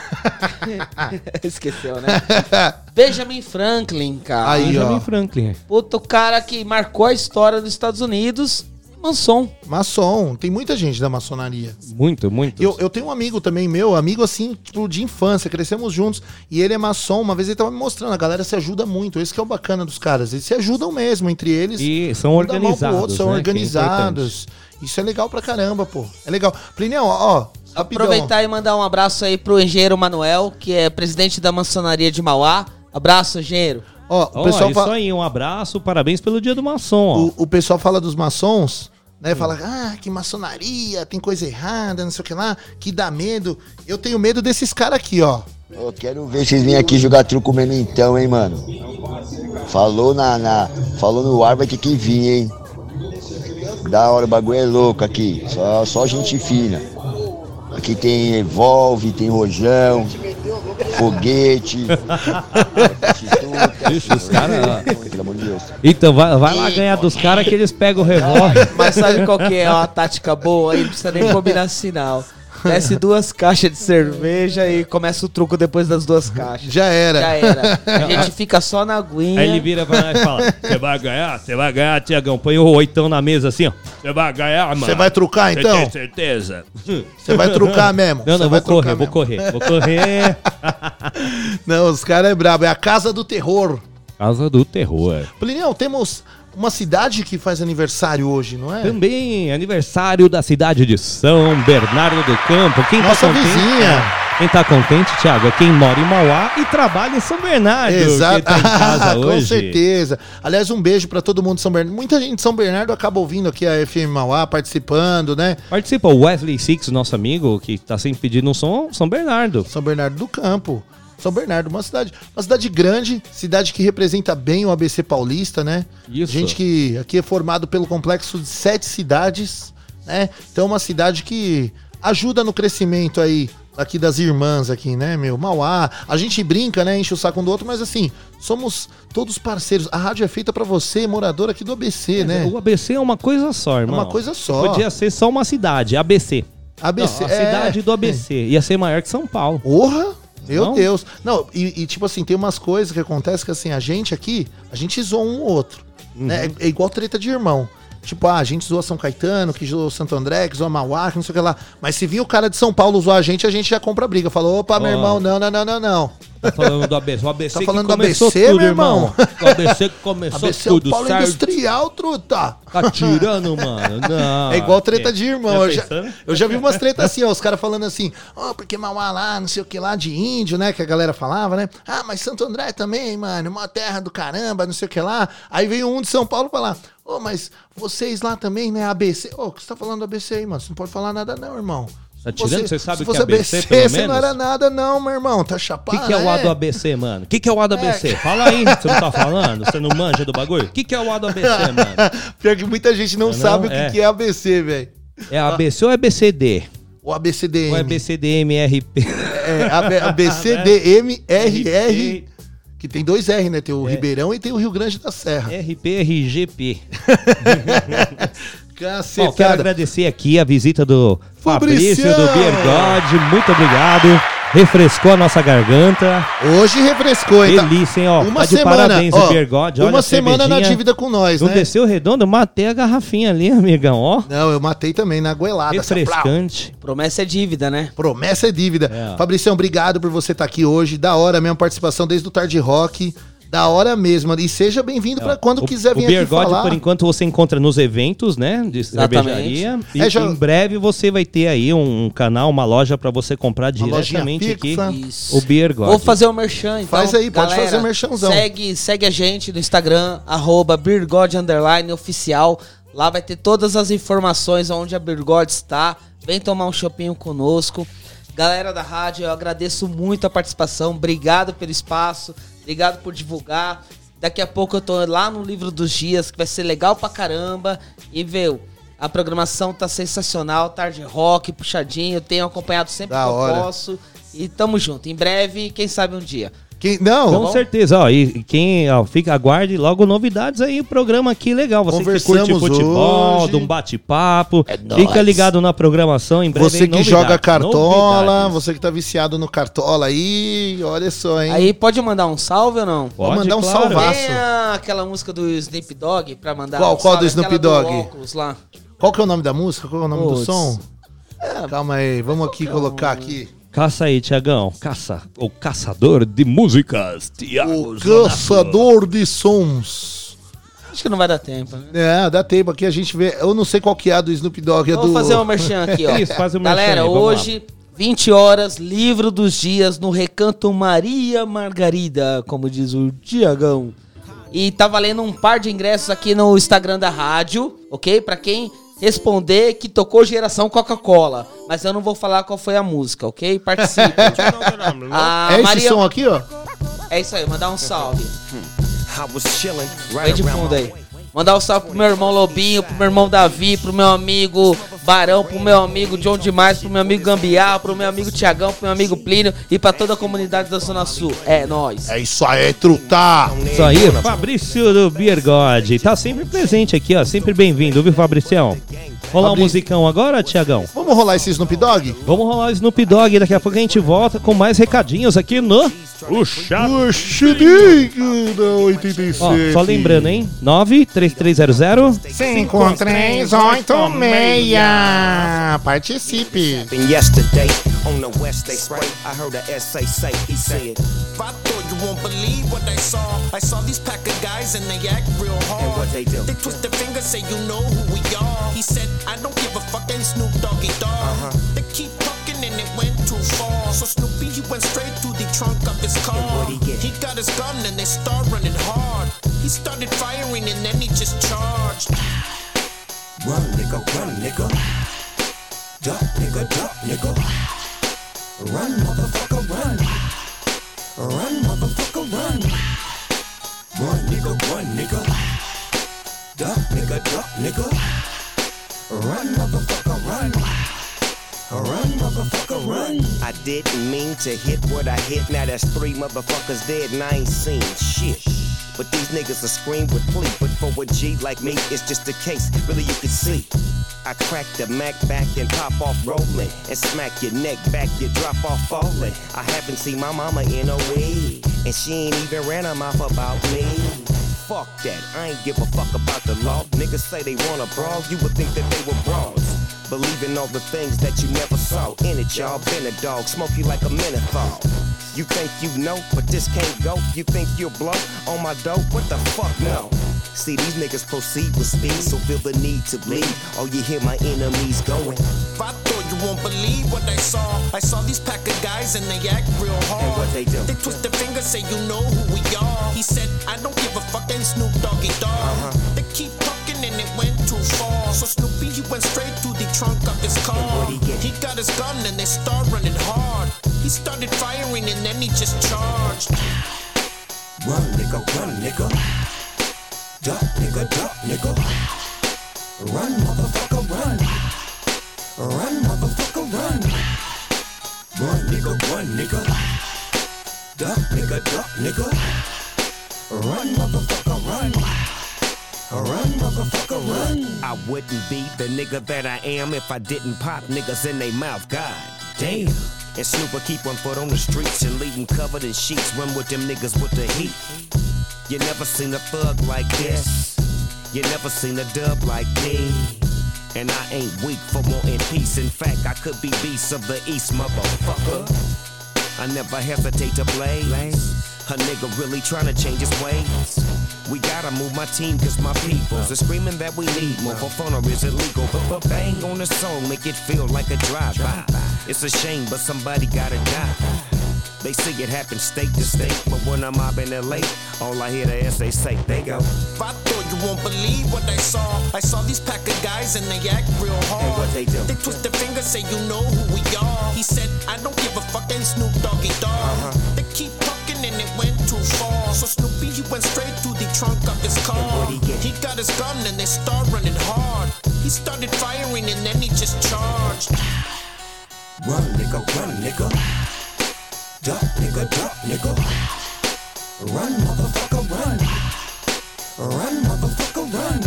S13: Esqueceu, né? Benjamin Franklin, cara.
S12: Aí,
S11: Benjamin
S12: ó.
S11: Franklin.
S13: Puta, o cara que marcou a história dos Estados Unidos, maçom.
S12: Maçom. Tem muita gente da maçonaria.
S11: Muito, muito.
S12: Eu, eu tenho um amigo também meu, amigo assim, tipo, de infância, crescemos juntos. E ele é maçom. Uma vez ele tava me mostrando, a galera se ajuda muito. Esse que é o bacana dos caras. Eles se ajudam mesmo entre eles.
S11: E são
S12: um
S11: organizados,
S12: outro, são
S11: né, que é
S12: organizados. Isso é legal pra caramba, pô. É legal. Plinião, ó, ó, rapidão.
S13: Aproveitar e mandar um abraço aí pro engenheiro Manuel, que é presidente da maçonaria de Mauá. Abraço, engenheiro.
S12: Ó, o pessoal
S11: isso
S12: fala.
S11: aí, um abraço, parabéns pelo dia do maçom, ó.
S12: O, o pessoal fala dos maçons, né? Fala, ah, que maçonaria, tem coisa errada, não sei o que lá, que dá medo. Eu tenho medo desses caras aqui, ó.
S15: Eu quero ver vocês virem aqui jogar truco mesmo então, hein, mano. Falou na, na- falou no ar, vai ter que vir, hein. Da hora, o bagulho é louco aqui. Só, só gente fina. Aqui tem Evolve, tem Rojão, Foguete.
S11: Ixi, os caras.
S15: Pelo amor de Deus.
S11: Então, vai, vai lá ganhar dos caras que eles pegam o revólver.
S13: Mas sabe qual que é uma tática boa aí? Não precisa nem combinar sinal. Desce duas caixas de cerveja e começa o truco depois das duas caixas.
S12: Já era.
S13: Já era. A gente fica só na aguinha.
S11: Aí ele vira pra nós e fala: Você vai ganhar? Você vai ganhar, Tiagão. Põe o oitão na mesa assim, ó. Você vai ganhar, mano.
S12: Você vai trucar,
S11: Cê
S12: então?
S11: tem certeza?
S12: Você vai trucar mesmo.
S11: Não, não, vou correr, vou correr, vou correr.
S12: Não, os caras é brabo. É a casa do terror.
S11: Casa do terror.
S12: Plinião, temos uma cidade que faz aniversário hoje, não é?
S11: Também aniversário da cidade de São Bernardo do Campo. Quem
S12: Nossa
S11: tá contente,
S12: vizinha.
S11: é, Quem tá contente, Thiago, é quem mora em Mauá e trabalha em São Bernardo.
S12: Exato.
S11: Tá em casa
S12: Com
S11: hoje.
S12: certeza. Aliás, um beijo pra todo mundo de São Bernardo. Muita gente de São Bernardo acaba ouvindo aqui a FM Mauá, participando, né?
S11: Participa o Wesley Six, nosso amigo, que tá sempre pedindo um som, São Bernardo.
S12: São Bernardo do Campo. São Bernardo, uma cidade, uma cidade grande, cidade que representa bem o ABC paulista, né?
S11: Isso.
S12: Gente que aqui é formado pelo complexo de sete cidades, né? Então é uma cidade que ajuda no crescimento aí aqui das irmãs aqui, né, meu? Mauá. A gente brinca, né, enche o saco um do outro, mas assim, somos todos parceiros. A rádio é feita pra você, morador aqui do ABC, né?
S11: O ABC é uma coisa só, irmão.
S12: uma coisa só.
S11: Podia ser só uma cidade, ABC.
S12: ABC,
S11: Não, a
S12: é.
S11: cidade do ABC. Ia ser maior que São Paulo.
S12: Porra! Meu
S11: Não?
S12: Deus. Não, e, e, tipo assim, tem umas coisas que acontecem que assim, a gente aqui, a gente zoa um ou outro.
S11: Uhum.
S12: Né? É, é igual treta de irmão. Tipo, ah, a gente zoa São Caetano, que zoa Santo André, que zoa Mauá, que não sei o que lá. Mas se vir o cara de São Paulo zoar a gente, a gente já compra briga. Falou, opa, meu irmão, não, não, não, não, não.
S11: Tá falando do ABC. O ABC
S12: Tá falando do ABC,
S11: tudo,
S12: meu irmão?
S11: O ABC que começou
S12: ABC é o
S11: tudo,
S12: Paulo
S11: certo?
S12: Industrial, truta.
S11: Tá tirando, mano. Não.
S12: É igual treta de irmão.
S11: Já
S12: Eu já, eu já vi umas tretas assim, ó, os caras falando assim, ó, porque Mauá lá, não sei o que lá, de índio, né? Que a galera falava, né? Ah, mas Santo André também, mano, uma terra do caramba, não sei o que lá. Aí veio um de São Paulo falar, ô, mas vocês lá também, né? ABC. Ô, o que você tá falando do ABC aí, mano? Você não pode falar nada, não, irmão.
S11: Tá tirando? Você sabe
S12: se
S11: o que é ABC,
S12: ABC,
S11: pelo
S12: você não
S11: menos?
S12: era nada, não, meu irmão. Tá
S11: O
S12: chapado.
S11: que, que é o A do ABC, mano? O que, que é o A do ABC? Fala aí, você não tá falando? Você não manja do bagulho? O que, que é o A do ABC, mano?
S12: Pior que muita gente não,
S11: Não,
S12: sabe o que
S11: é.
S12: que é ABC, velho.
S11: É ABC ou é BCD?
S12: O ABCDM.
S11: Ou é BCDMRP?
S12: É, AB, ABCDMRR. Que tem dois R, né? Tem o Ribeirão e tem o Rio Grande da Serra.
S11: RPRGP. Bom,
S12: Cacetada.
S11: quero agradecer aqui a visita do Fabrício
S12: Fabricião.
S11: do Biergode. Muito obrigado. Refrescou a nossa garganta.
S12: Hoje refrescou, hein? Tá-
S11: Delícia, hein? Ó,
S12: Uma
S11: tá de
S12: semana,
S11: parabéns
S12: ó,
S11: o. Olha
S12: uma
S11: a
S12: semana na dívida com nós,
S11: Não
S12: né?
S11: desceu redondo, eu matei a garrafinha ali, amigão, ó.
S12: Não, eu matei também na goelada.
S11: Refrescante.
S13: Promessa é dívida, né?
S12: Promessa é dívida.
S11: É.
S12: Fabricião, obrigado por você estar aqui hoje. Da hora mesmo participação desde o Tarde Rock. Da hora mesmo. E seja bem-vindo para quando quiser vir
S11: o
S12: aqui
S11: Biergode,
S12: falar.
S11: por enquanto, você encontra nos eventos, né? De cervejaria. E
S12: É, já-
S11: em breve você vai ter aí um canal, uma loja pra você comprar diretamente aqui.
S13: Isso.
S11: O Biergode.
S13: Vou fazer o merchan, então.
S12: Faz aí, pode fazer o merchanzão.
S13: Segue, segue a gente no Instagram, arroba Beergod Underline Oficial. Lá vai ter todas as informações onde a Beergod está. Vem tomar um chopinho conosco. Galera da rádio, eu agradeço muito a participação. Obrigado pelo espaço. Obrigado por divulgar. Daqui a pouco eu tô lá no Livro dos Dias, que vai ser legal pra caramba. E, viu, a programação tá sensacional. Tarde rock, puxadinho. Eu tenho acompanhado sempre
S12: Da
S13: que eu
S12: hora.
S13: posso. E tamo junto. Em breve, quem sabe um dia.
S12: Quem- não,
S11: Com
S13: bom?
S11: certeza, ó, e quem, ó, fica, aguarde logo novidades aí, programa aqui legal. Você que curte
S12: Conversamos
S11: futebol,
S12: hoje.
S11: de um bate-papo, fica
S13: nóis.
S11: ligado na programação, em breve
S12: você que
S11: novidades,
S12: joga cartola,
S11: novidades.
S12: você que tá viciado no cartola aí, olha só, hein?
S13: Aí pode mandar um salve ou não?
S12: Vou
S11: Pode,
S12: mandar um
S11: claro.
S12: salvaço.
S13: Tem a- aquela música do Snoop Dogg pra mandar
S12: Qual-
S13: um
S12: qual do Snoop Dogg?
S13: óculos lá.
S12: Qual que é o nome da música? Qual é o nome do
S13: Puts.
S12: som? Calma aí, vamos aqui colocar aqui.
S11: Caça aí, Tiagão. Caça. O caçador de músicas, Tiago.
S12: O Caçador de Sons.
S13: Acho que não vai dar tempo, né?
S12: É, dá tempo aqui a gente vê. Eu não sei qual que é a do Snoop Dogg. É
S13: Vou
S12: do...
S13: fazer um merchan aqui, ó.
S11: Isso, faz merchan
S13: Galera,
S11: aí, vamos
S13: hoje, 20 horas, livro dos dias, no Recanto Maria Margarida, como diz o Tiagão. E tá valendo um par de ingressos aqui no Instagram da rádio, ok? Pra quem responder que tocou Geração Coca-Cola. Mas eu não vou falar qual foi a música, ok? Participe. A
S12: é esse
S13: Maria-
S12: som aqui, ó?
S13: É isso aí, mandar um salve. Vem de fundo aí. Mandar um salve pro meu irmão Lobinho, pro meu irmão Davi, pro meu amigo Barão, pro meu amigo John Demais, pro meu amigo Gambiar, pro meu amigo Tiagão, pro meu amigo Plínio e pra toda a comunidade da Zona Sul. É nóis.
S12: É isso aí, truta.
S11: Isso aí, Fabrício do Biergode. Tá sempre presente aqui, ó. Sempre bem-vindo, viu, Fabricião? Rolar um
S12: Fabrício.
S11: musicão agora, Tiagão?
S12: Vamos rolar esse Snoop Dogg?
S11: Vamos rolar o Snoop Dogg. Daqui a pouco a gente volta com mais recadinhos aqui no Puxa.
S12: Puxa, da 87.
S11: Ó, só lembrando, hein? 93300
S12: 5386. Participe.
S16: And yesterday on the West they spray, I heard a SA say he said, I thought you won't believe what I saw. I saw these pack of guys and they act real hard. And what they do? They twist their fingers, say you know who we are. He said, I don't give a fuck, ain't Snoop Doggy Dog. They keep talking and it went too far. So Snoopy he went straight to the trunk of his car. he, he got his gun and they start running hard. He started firing and then he just charged. Run, nigga, run, nigga. Duck, nigga, duck, nigga. Run, motherfucker, run. Run, motherfucker, run. Run, nigga, run, nigga. Duck, nigga, duck, nigga. Run, motherfucker, run. Run, motherfucker, run.
S17: I didn't mean to hit what I hit. Now that's three motherfuckers dead and I ain't seen shit. But these niggas will scream with plea. But for a G like me, it's just a case. Really, you can see. I crack the Mac back and pop off rolling. And smack your neck back, you drop off falling. I haven't seen my mama in a week. And she ain't even ran her mouth about me. Fuck that, I ain't give a fuck about the law. Niggas say they wanna brawl, you would think that they were broads. Believing all the things that you never saw. In it, y'all been a dog, smoke you like a menthol. You think you know, but this can't go. You think you'll blow on my dope? What the fuck, no. See, these niggas proceed with speed, so feel the need to bleed. Oh, you hear my enemies going.
S18: I thought you won't believe what I saw. I saw these pack of guys and they act real hard.
S17: And what they do?
S18: They twist their fingers, say you know who we are. He said, I don't give a fuck, ain't Snoop Doggy Dog.
S17: Uh-huh.
S18: They keep talking and it went too far. So Snoopy, he went straight to the trunk of his car.
S17: he?
S18: He got his gun and they start running hard. He started firing and then he just charged.
S16: Run, nigga, run, nigga. Duck, nigga, duck, nigga. Run, motherfucker, run. Run, motherfucker, run. Run, nigga, run, nigga. Duck, nigga, duck, nigga. Run, motherfucker, run. Run, motherfucker, run.
S17: I wouldn't be the nigga that I am if I didn't pop niggas in they mouth. God damn. And Snoop will keep one foot on the streets and leave covered in sheets. Run with them niggas with the heat. You never seen a thug like this. You never seen a dub like me. And I ain't weak for wanting peace. In fact, I could be beast of the east, motherfucker. I never hesitate to blaze. A nigga really trying to change his ways. We gotta move my team cause my peoples are screaming that we need more for fun or is illegal. But, but bang on the song, make it feel like a drive-by. It's a shame, but somebody gotta die. They see it happen state to state, but when I'm mobbing LA, all I hear the essay say, they go.
S18: I thought you won't believe what I saw. I saw these pack of guys and they act real hard.
S17: And what they do?
S18: They twist their fingers, say you know who we are. He said, I don't give a fuck, Snoop Doggy Dog.
S17: Uh-huh.
S18: They keep talking and it went too far. So Snoopy, he went straight to the trunk of his car.
S17: what'd he get?
S18: He got his gun and they start running hard. He started firing and then he just charged.
S16: Run, nigga, run, nigga. Duck, nigga, duck, nigga. Run, motherfucker, run. Run, motherfucker, run.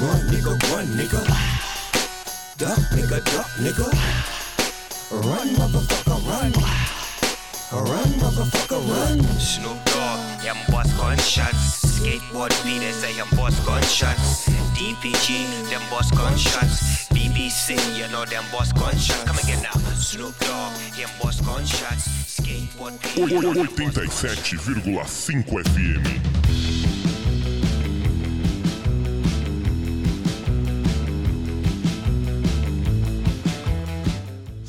S16: Run, nigga, run, nigga. Duck, nigga, duck, nigga. Run, motherfucker, run. Run, motherfucker, run.
S17: Snoop Dogg, them boss gunshots. Skateboard beaters, say them boss gunshots. DPG, them boss gunshots. BBC, you know them boss gunshots. Come again now. Snoop Dogg, them boss gunshots. Skateboard beaters.
S8: 87,5 FM.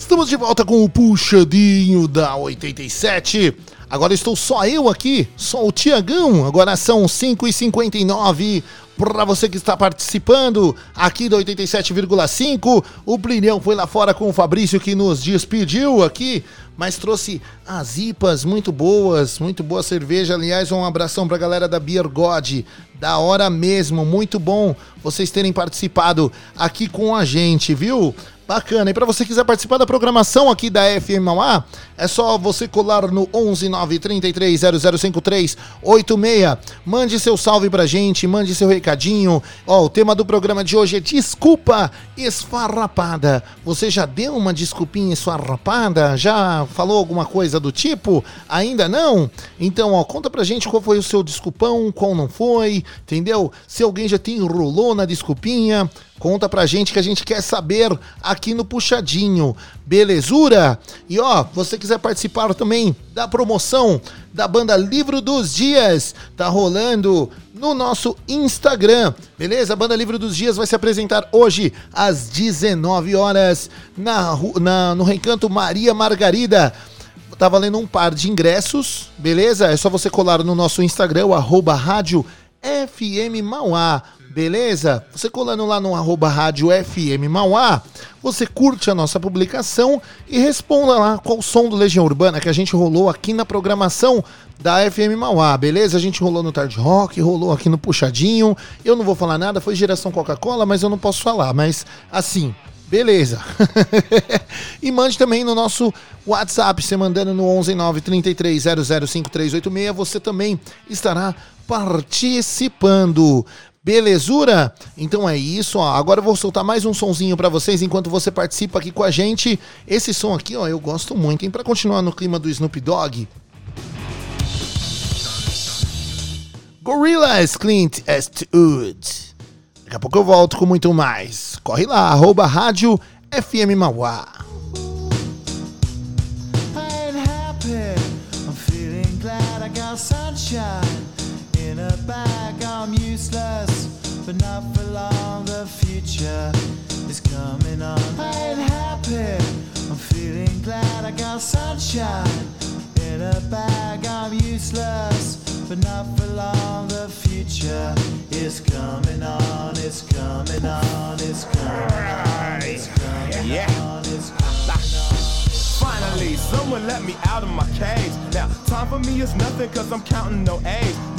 S12: Estamos de volta com o puxadinho da 87. Agora estou só eu aqui, só o Tiagão. Agora são 5h59. Para você que está participando aqui do 87,5, o Plinião foi lá fora com o Fabrício que nos despediu aqui, mas trouxe as IPAs muito boas, muito boa cerveja. Aliás, um abração para a galera da Beer God, da hora mesmo, muito bom vocês terem participado aqui com a gente, viu? Bacana. E para você quiser participar da programação aqui da FM Mauá, é só você colar no 11933005386. Mande seu salve pra gente, mande seu recadinho. Ó, o tema do programa de hoje é desculpa esfarrapada. Você já deu uma desculpinha esfarrapada? Já falou alguma coisa do tipo? Ainda não? Então, ó, conta pra gente qual foi o seu desculpão, qual não foi, entendeu? Se alguém já te enrolou na desculpinha, Conta pra gente que a gente quer saber aqui no Puxadinho. Belezura? E ó, você quiser participar também da promoção da banda Livro dos Dias, tá rolando no nosso Instagram, beleza? A banda Livro dos Dias vai se apresentar hoje às 19 horas na, na, no Recanto Maria Margarida. Tá valendo um par de ingressos, beleza? É só você colar no nosso Instagram, o arroba rádio FM Mauá. Beleza? Você colando lá no arroba rádio FM Mauá, você curte a nossa publicação e responda lá qual o som do Legião Urbana que a gente rolou aqui na programação da FM Mauá, beleza? A gente rolou no Tarde Rock, rolou aqui no Puxadinho. Eu não vou falar nada, foi geração Coca-Cola, mas eu não posso falar. Mas assim, beleza. e mande também no nosso WhatsApp, você mandando no 11933005386, você também estará participando. Belezura? Então é isso, ó. Agora eu vou soltar mais um sonzinho pra vocês enquanto você participa aqui com a gente. Esse som aqui, ó, eu gosto muito, hein? Pra continuar no clima do Snoop Dogg. Gorillaz Clint Eastwood. Daqui a pouco eu volto com muito mais. Corre lá, arroba rádio FM Mauá.
S19: I future is coming on. I ain't happy. I'm feeling glad I got sunshine in a bag. I'm useless, but not for long. The future is coming on. It's coming on. It's coming on. It's coming
S18: Yeah.
S19: on. It's coming on.
S18: Finally, someone let me out of my cage. Now, time for me is nothing cause I'm counting no A's.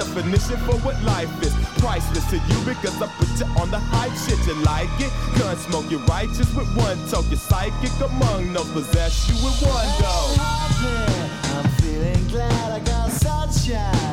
S18: definition for what life is. Priceless to you because I put you on the hype shit. You like it? Gun smoke, you're righteous with one toke. You're psychic among no possess you with one go.
S19: I'm feeling glad I got sunshine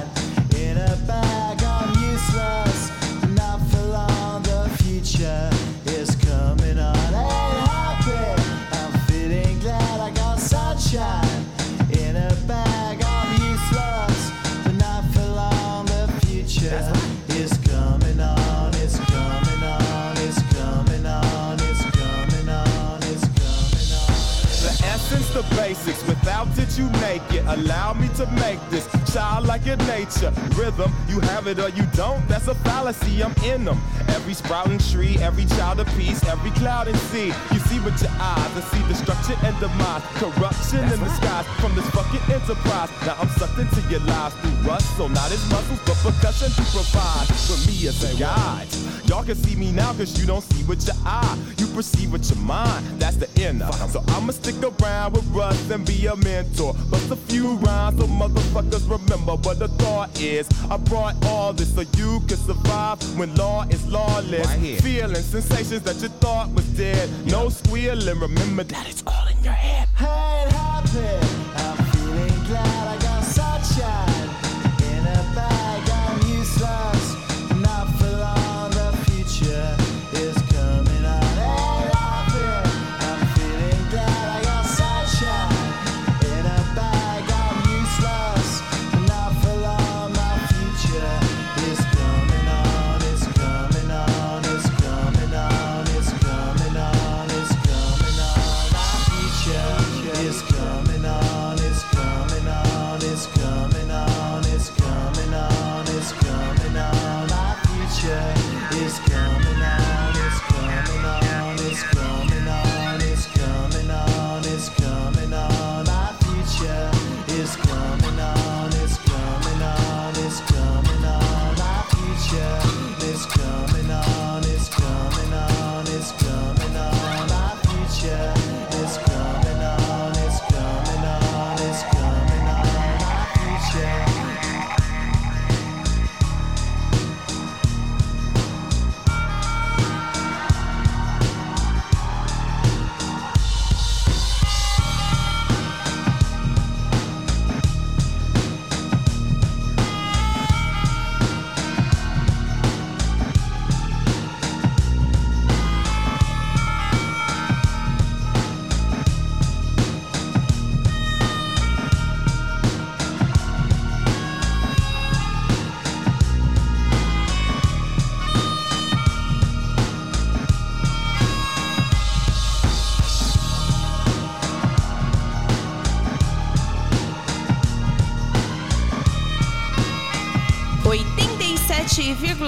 S18: Without it, you make it. Allow me to make this childlike your nature. Rhythm, you have it or you don't. That's a fallacy. I'm in them. Every sprouting tree, every child of peace, every cloud and sea. You see with your eyes and see destruction and demise. Corruption in the skies from this fucking enterprise. Now I'm sucked into your lies through rust. So not as muscles, but percussion to provide for me as a guide. Y'all can see me now cause you don't see with your eye. You perceive with your mind. That's the inner. So I'ma stick around with Russ and be a mentor. Bust a few rhymes so motherfuckers remember what the thought is. I brought all this so you could survive when law is lawless. Feeling sensations that you thought was dead. No squealing. Remember that it's all in your head.
S19: I ain't happy. I'm feeling glad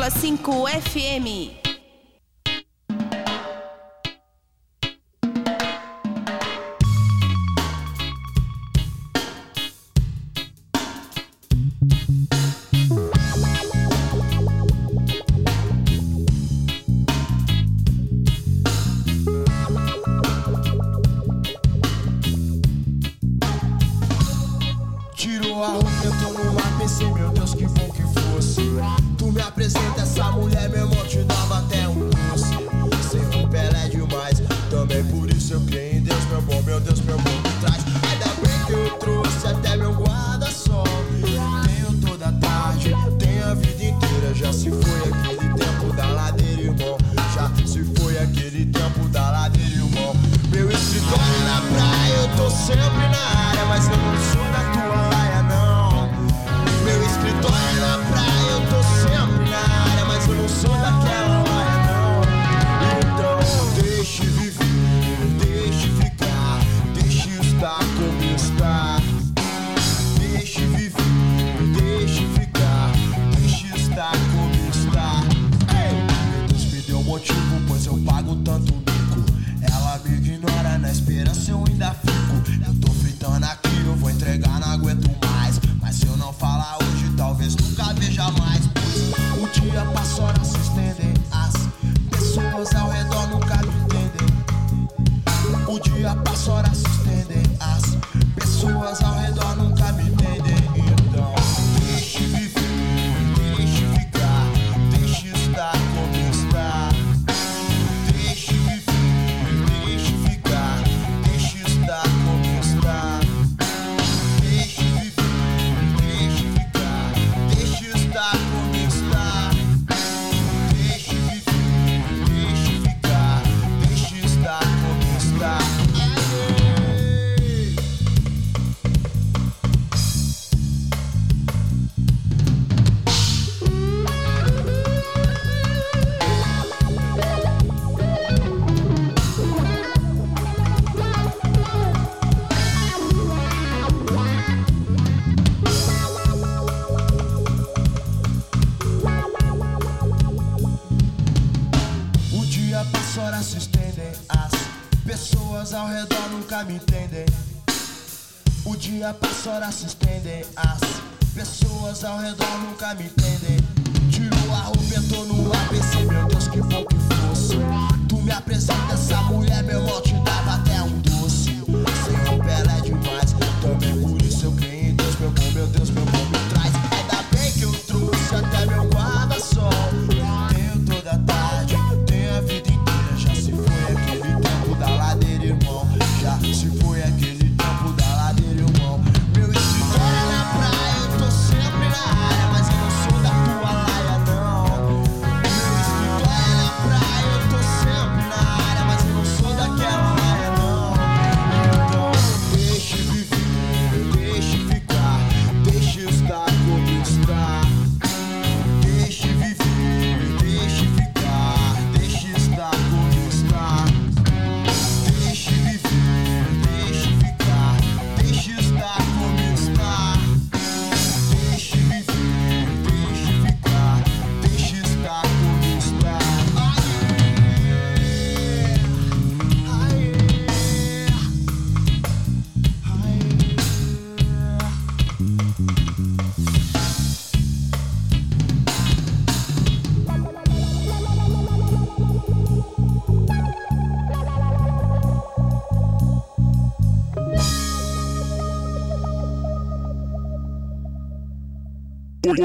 S10: 97,5 FM.
S19: Horas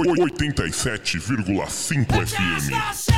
S8: 87,5 FM.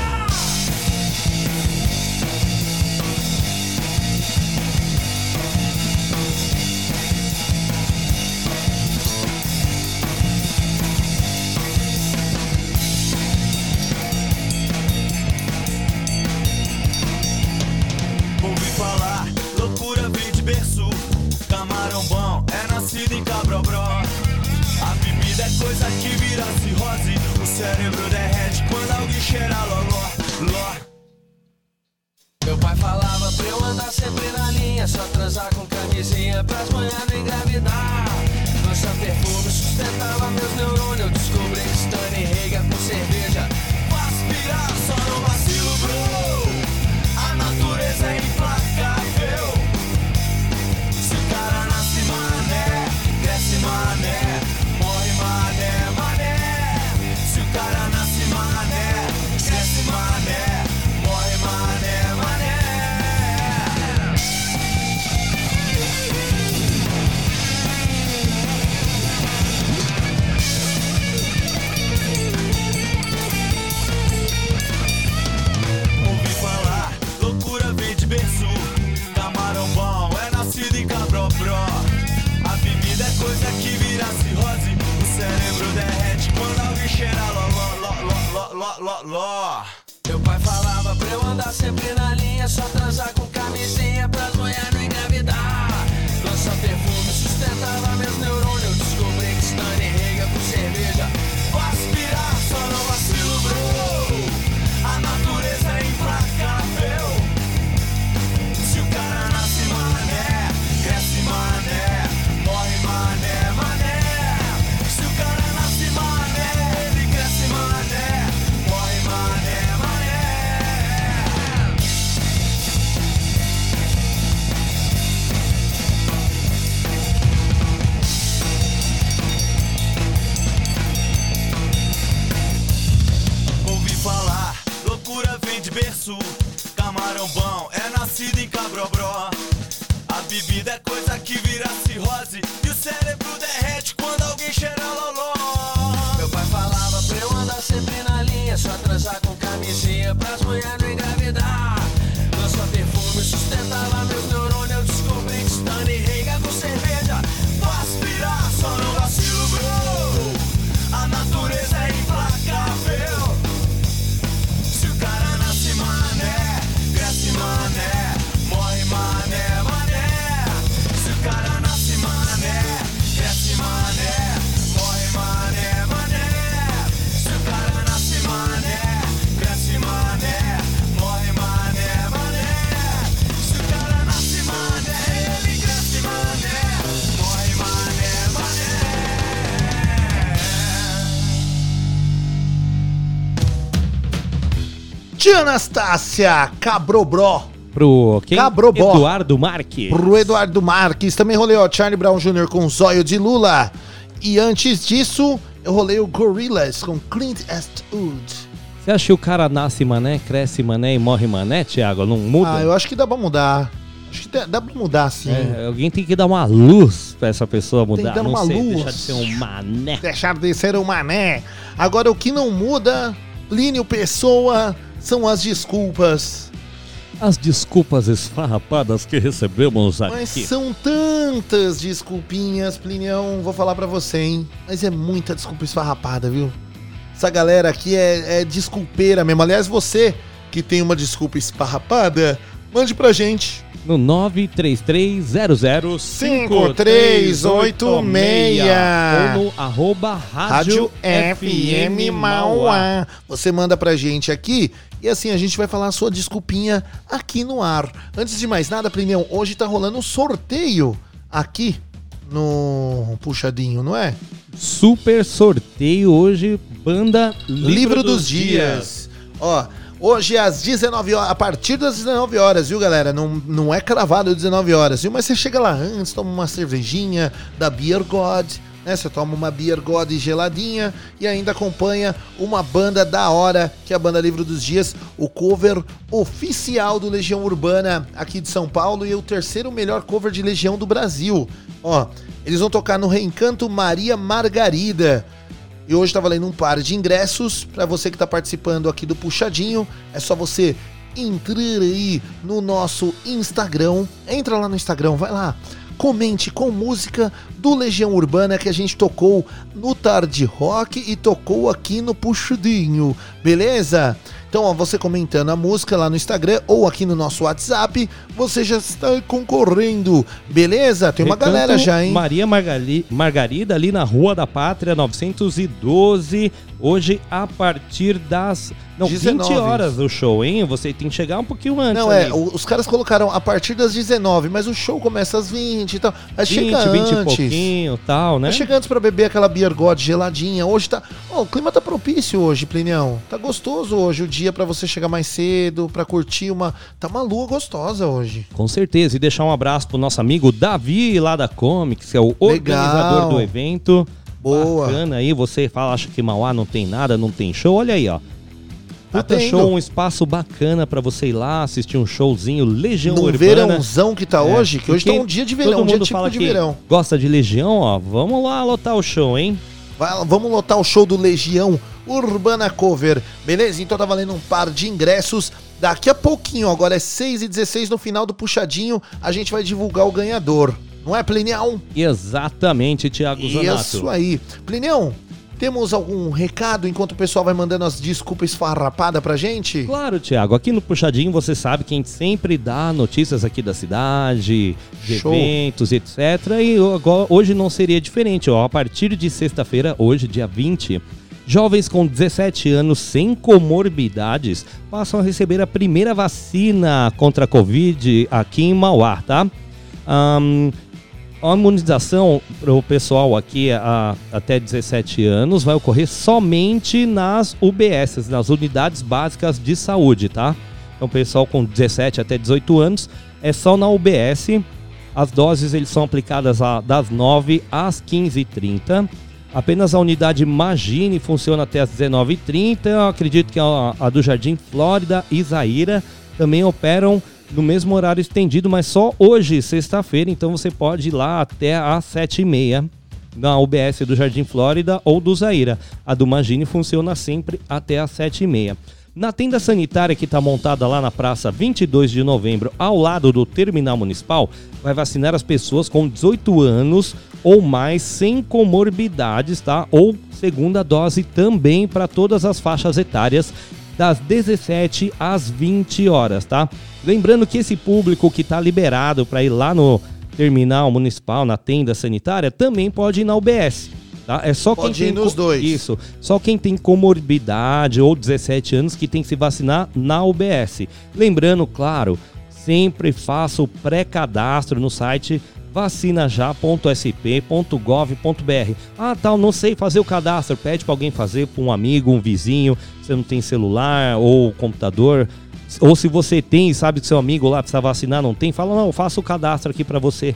S19: Cirrose.
S20: E o cérebro
S12: Tia Anastácia, Cabrobró.
S11: Pro quem?
S12: Cabrobó.
S11: Eduardo Marques.
S12: Pro Eduardo Marques. Também rolei ó, Charlie Brown Jr. com Zóio de Lula. E antes disso, eu rolei o Gorillaz com Clint Eastwood.
S11: Você acha que o cara nasce mané, cresce mané e morre mané, Thiago? Não muda?
S12: Ah, eu acho que dá pra mudar. Acho que dá, dá pra mudar, sim.
S11: É, alguém tem que dar uma luz pra essa pessoa
S12: Tem
S11: mudar.
S12: que dar
S11: não
S12: uma
S11: sei,
S12: luz.
S11: deixar de ser um mané.
S12: Deixar de ser um mané. Agora, o que não muda, Plínio Pessoa, são as desculpas.
S11: As desculpas esfarrapadas que recebemos aqui.
S12: Mas são tantas desculpinhas, Plinião. Vou falar pra você, hein? Mas é muita desculpa esfarrapada, viu? Essa galera aqui é, é desculpeira mesmo. Aliás, você que tem uma desculpa esfarrapada, mande pra gente.
S11: No 93300
S12: 5386
S11: ou no arroba rádio,
S12: Rádio FM Mauá. Você manda pra gente aqui e assim a gente vai falar a sua desculpinha aqui no ar. Antes de mais nada, Plinião, hoje tá rolando um sorteio aqui no Puxadinho, não é?
S11: Super sorteio hoje, banda Livro,
S12: Livro dos Dias. Ó, hoje às 19 horas, a partir das 19 horas, viu, galera? Não, não é cravado 19 horas, viu? Mas você chega lá antes, toma uma cervejinha da Beer God, né? Você toma uma Beer God geladinha e ainda acompanha uma banda da hora, que é a banda Livro dos Dias, o cover oficial do Legião Urbana aqui de São Paulo e o terceiro melhor cover de Legião do Brasil. Ó, eles vão tocar no Reencanto Maria Margarida. E hoje tá valendo um par de ingressos para você que tá participando aqui do Puxadinho. É só você entrar aí no nosso Instagram. Entra lá no Instagram, vai lá. Comente com música do Legião Urbana que a gente tocou no Tarde Rock e tocou aqui no Puxadinho, beleza? Então, ó, você comentando a música lá no Instagram ou aqui no nosso WhatsApp, você já está concorrendo, beleza? Tem uma
S11: Recanto
S12: galera já, hein?
S11: Maria Margali- Margarida, ali na Rua da Pátria, 912. Hoje, a partir das. Não,
S12: 19.
S11: 20 horas o show, hein? Você tem que chegar um pouquinho antes.
S12: Não, é,
S11: ali.
S12: o- os caras colocaram a partir das 19, mas o show começa às 20 e tal. Mas
S11: 20,
S12: chega
S11: 20 e
S12: antes.
S11: pouquinho tal, né?
S12: Mas chega antes pra beber aquela Beer God geladinha. Hoje tá. Ó, o clima tá propício hoje, Plinião. Tá gostoso hoje o dia pra você chegar mais cedo, pra curtir uma. Tá uma lua gostosa hoje.
S11: Com certeza. E deixar um abraço pro nosso amigo Davi, lá da Comics, que é o organizador do evento.
S12: Boa.
S11: Bacana aí. Você fala, acha que Mauá não tem nada, não tem show? Olha aí, ó. Puta
S12: tendo.
S11: show, um espaço bacana pra você ir lá assistir um showzinho Legião
S12: Num
S11: Urbana.
S12: verãozão que tá hoje, que hoje tá um dia de verão,
S11: todo
S12: um dia
S11: mundo fala
S12: de
S11: que
S12: verão.
S11: Gosta de Legião, ó. Vamos lá lotar o show, hein?
S12: Vai vamos lotar o show do Legião Urbana Cover, beleza? Então tá valendo um par de ingressos. Daqui a pouquinho, agora é 6 e 16 no final do puxadinho, a gente vai divulgar o ganhador. Não é, Plinião?
S11: Exatamente, Thiago Zonato.
S12: Isso aí. Plinião, Temos algum recado enquanto o pessoal vai mandando as desculpas esfarrapadas pra gente?
S11: Claro, Thiago. Aqui no Puxadinho você sabe que a gente sempre dá notícias aqui da cidade, de
S12: Show.
S11: eventos, etc. E agora- hoje não seria diferente. Ó. A partir de sexta-feira, hoje, dia 20, jovens com 17 anos sem comorbidades passam a receber a primeira vacina contra a Covid aqui em Mauá, tá? Ahn, a imunização para o pessoal aqui a- até 17 anos vai ocorrer somente nas UBS, nas unidades básicas de saúde, tá? Então, o pessoal com 17 até 18 anos é só na UBS. As doses eles são aplicadas a- das 9 às 15h30. Apenas a unidade Magine funciona até as 19h30. Eu acredito que a, a do Jardim Flórida e Zaira também operam no mesmo horário estendido, mas só hoje, sexta-feira. Então você pode ir lá até às 7h30 na UBS do Jardim Flórida ou do Zaira. A do Magine funciona sempre até às 7h30. Na tenda sanitária que está montada lá na praça 22 de novembro, ao lado do Terminal Municipal, vai vacinar as pessoas com 18 anos ou mais sem comorbidades, tá? Ou segunda dose também para todas as faixas etárias das 17 às 20 horas, tá? Lembrando que esse público que está liberado para ir lá no terminal municipal, na tenda sanitária, também pode ir na UBS. Tá? É só
S12: Pode
S11: quem
S12: ir
S11: tem
S12: nos dois.
S11: Isso. Só quem tem comorbidade ou 17 anos que tem que se vacinar na UBS. Lembrando, claro, sempre faça o pré-cadastro no site vacinajá.sp.gov.br. Ah, tal, não sei fazer o cadastro. Pede para alguém fazer, para um amigo, um vizinho. Você não tem celular ou computador. Ou se você tem e sabe que seu amigo lá precisa vacinar, não tem, fala, não, faça o cadastro aqui para você.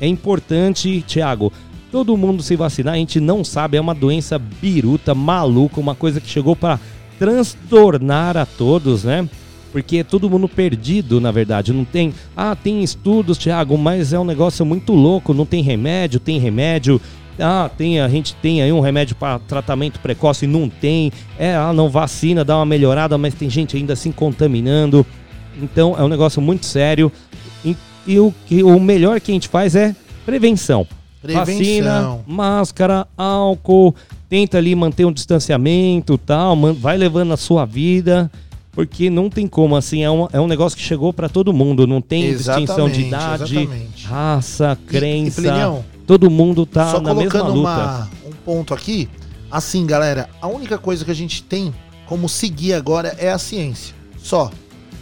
S11: É importante, Thiago, todo mundo se vacinar, a gente não sabe, é uma doença biruta, maluca, uma coisa que chegou para transtornar a todos, né? Porque é todo mundo perdido, na verdade. Não tem. Ah, tem estudos, Thiago, mas é um negócio muito louco. Não tem remédio, tem remédio. Ah, tem, a gente tem aí um remédio para tratamento precoce, não tem. É, ah, não vacina, dá uma melhorada, mas tem gente ainda se contaminando. Então é um negócio muito sério. E, e o, que, o melhor que a gente faz é prevenção.
S12: Prevenção.
S11: Vacina, máscara, álcool, tenta ali manter um distanciamento tal, vai levando a sua vida, porque não tem como, assim, é um, é um negócio que chegou para todo mundo, não tem distinção de
S12: Exatamente,
S11: idade,
S12: exatamente.
S11: raça, crença,
S12: Plinião,
S11: todo mundo tá
S12: Só
S11: na mesma
S12: colocando
S11: luta.
S12: uma- um ponto aqui. Assim, galera, a única coisa que a gente tem como seguir agora é a ciência. Só.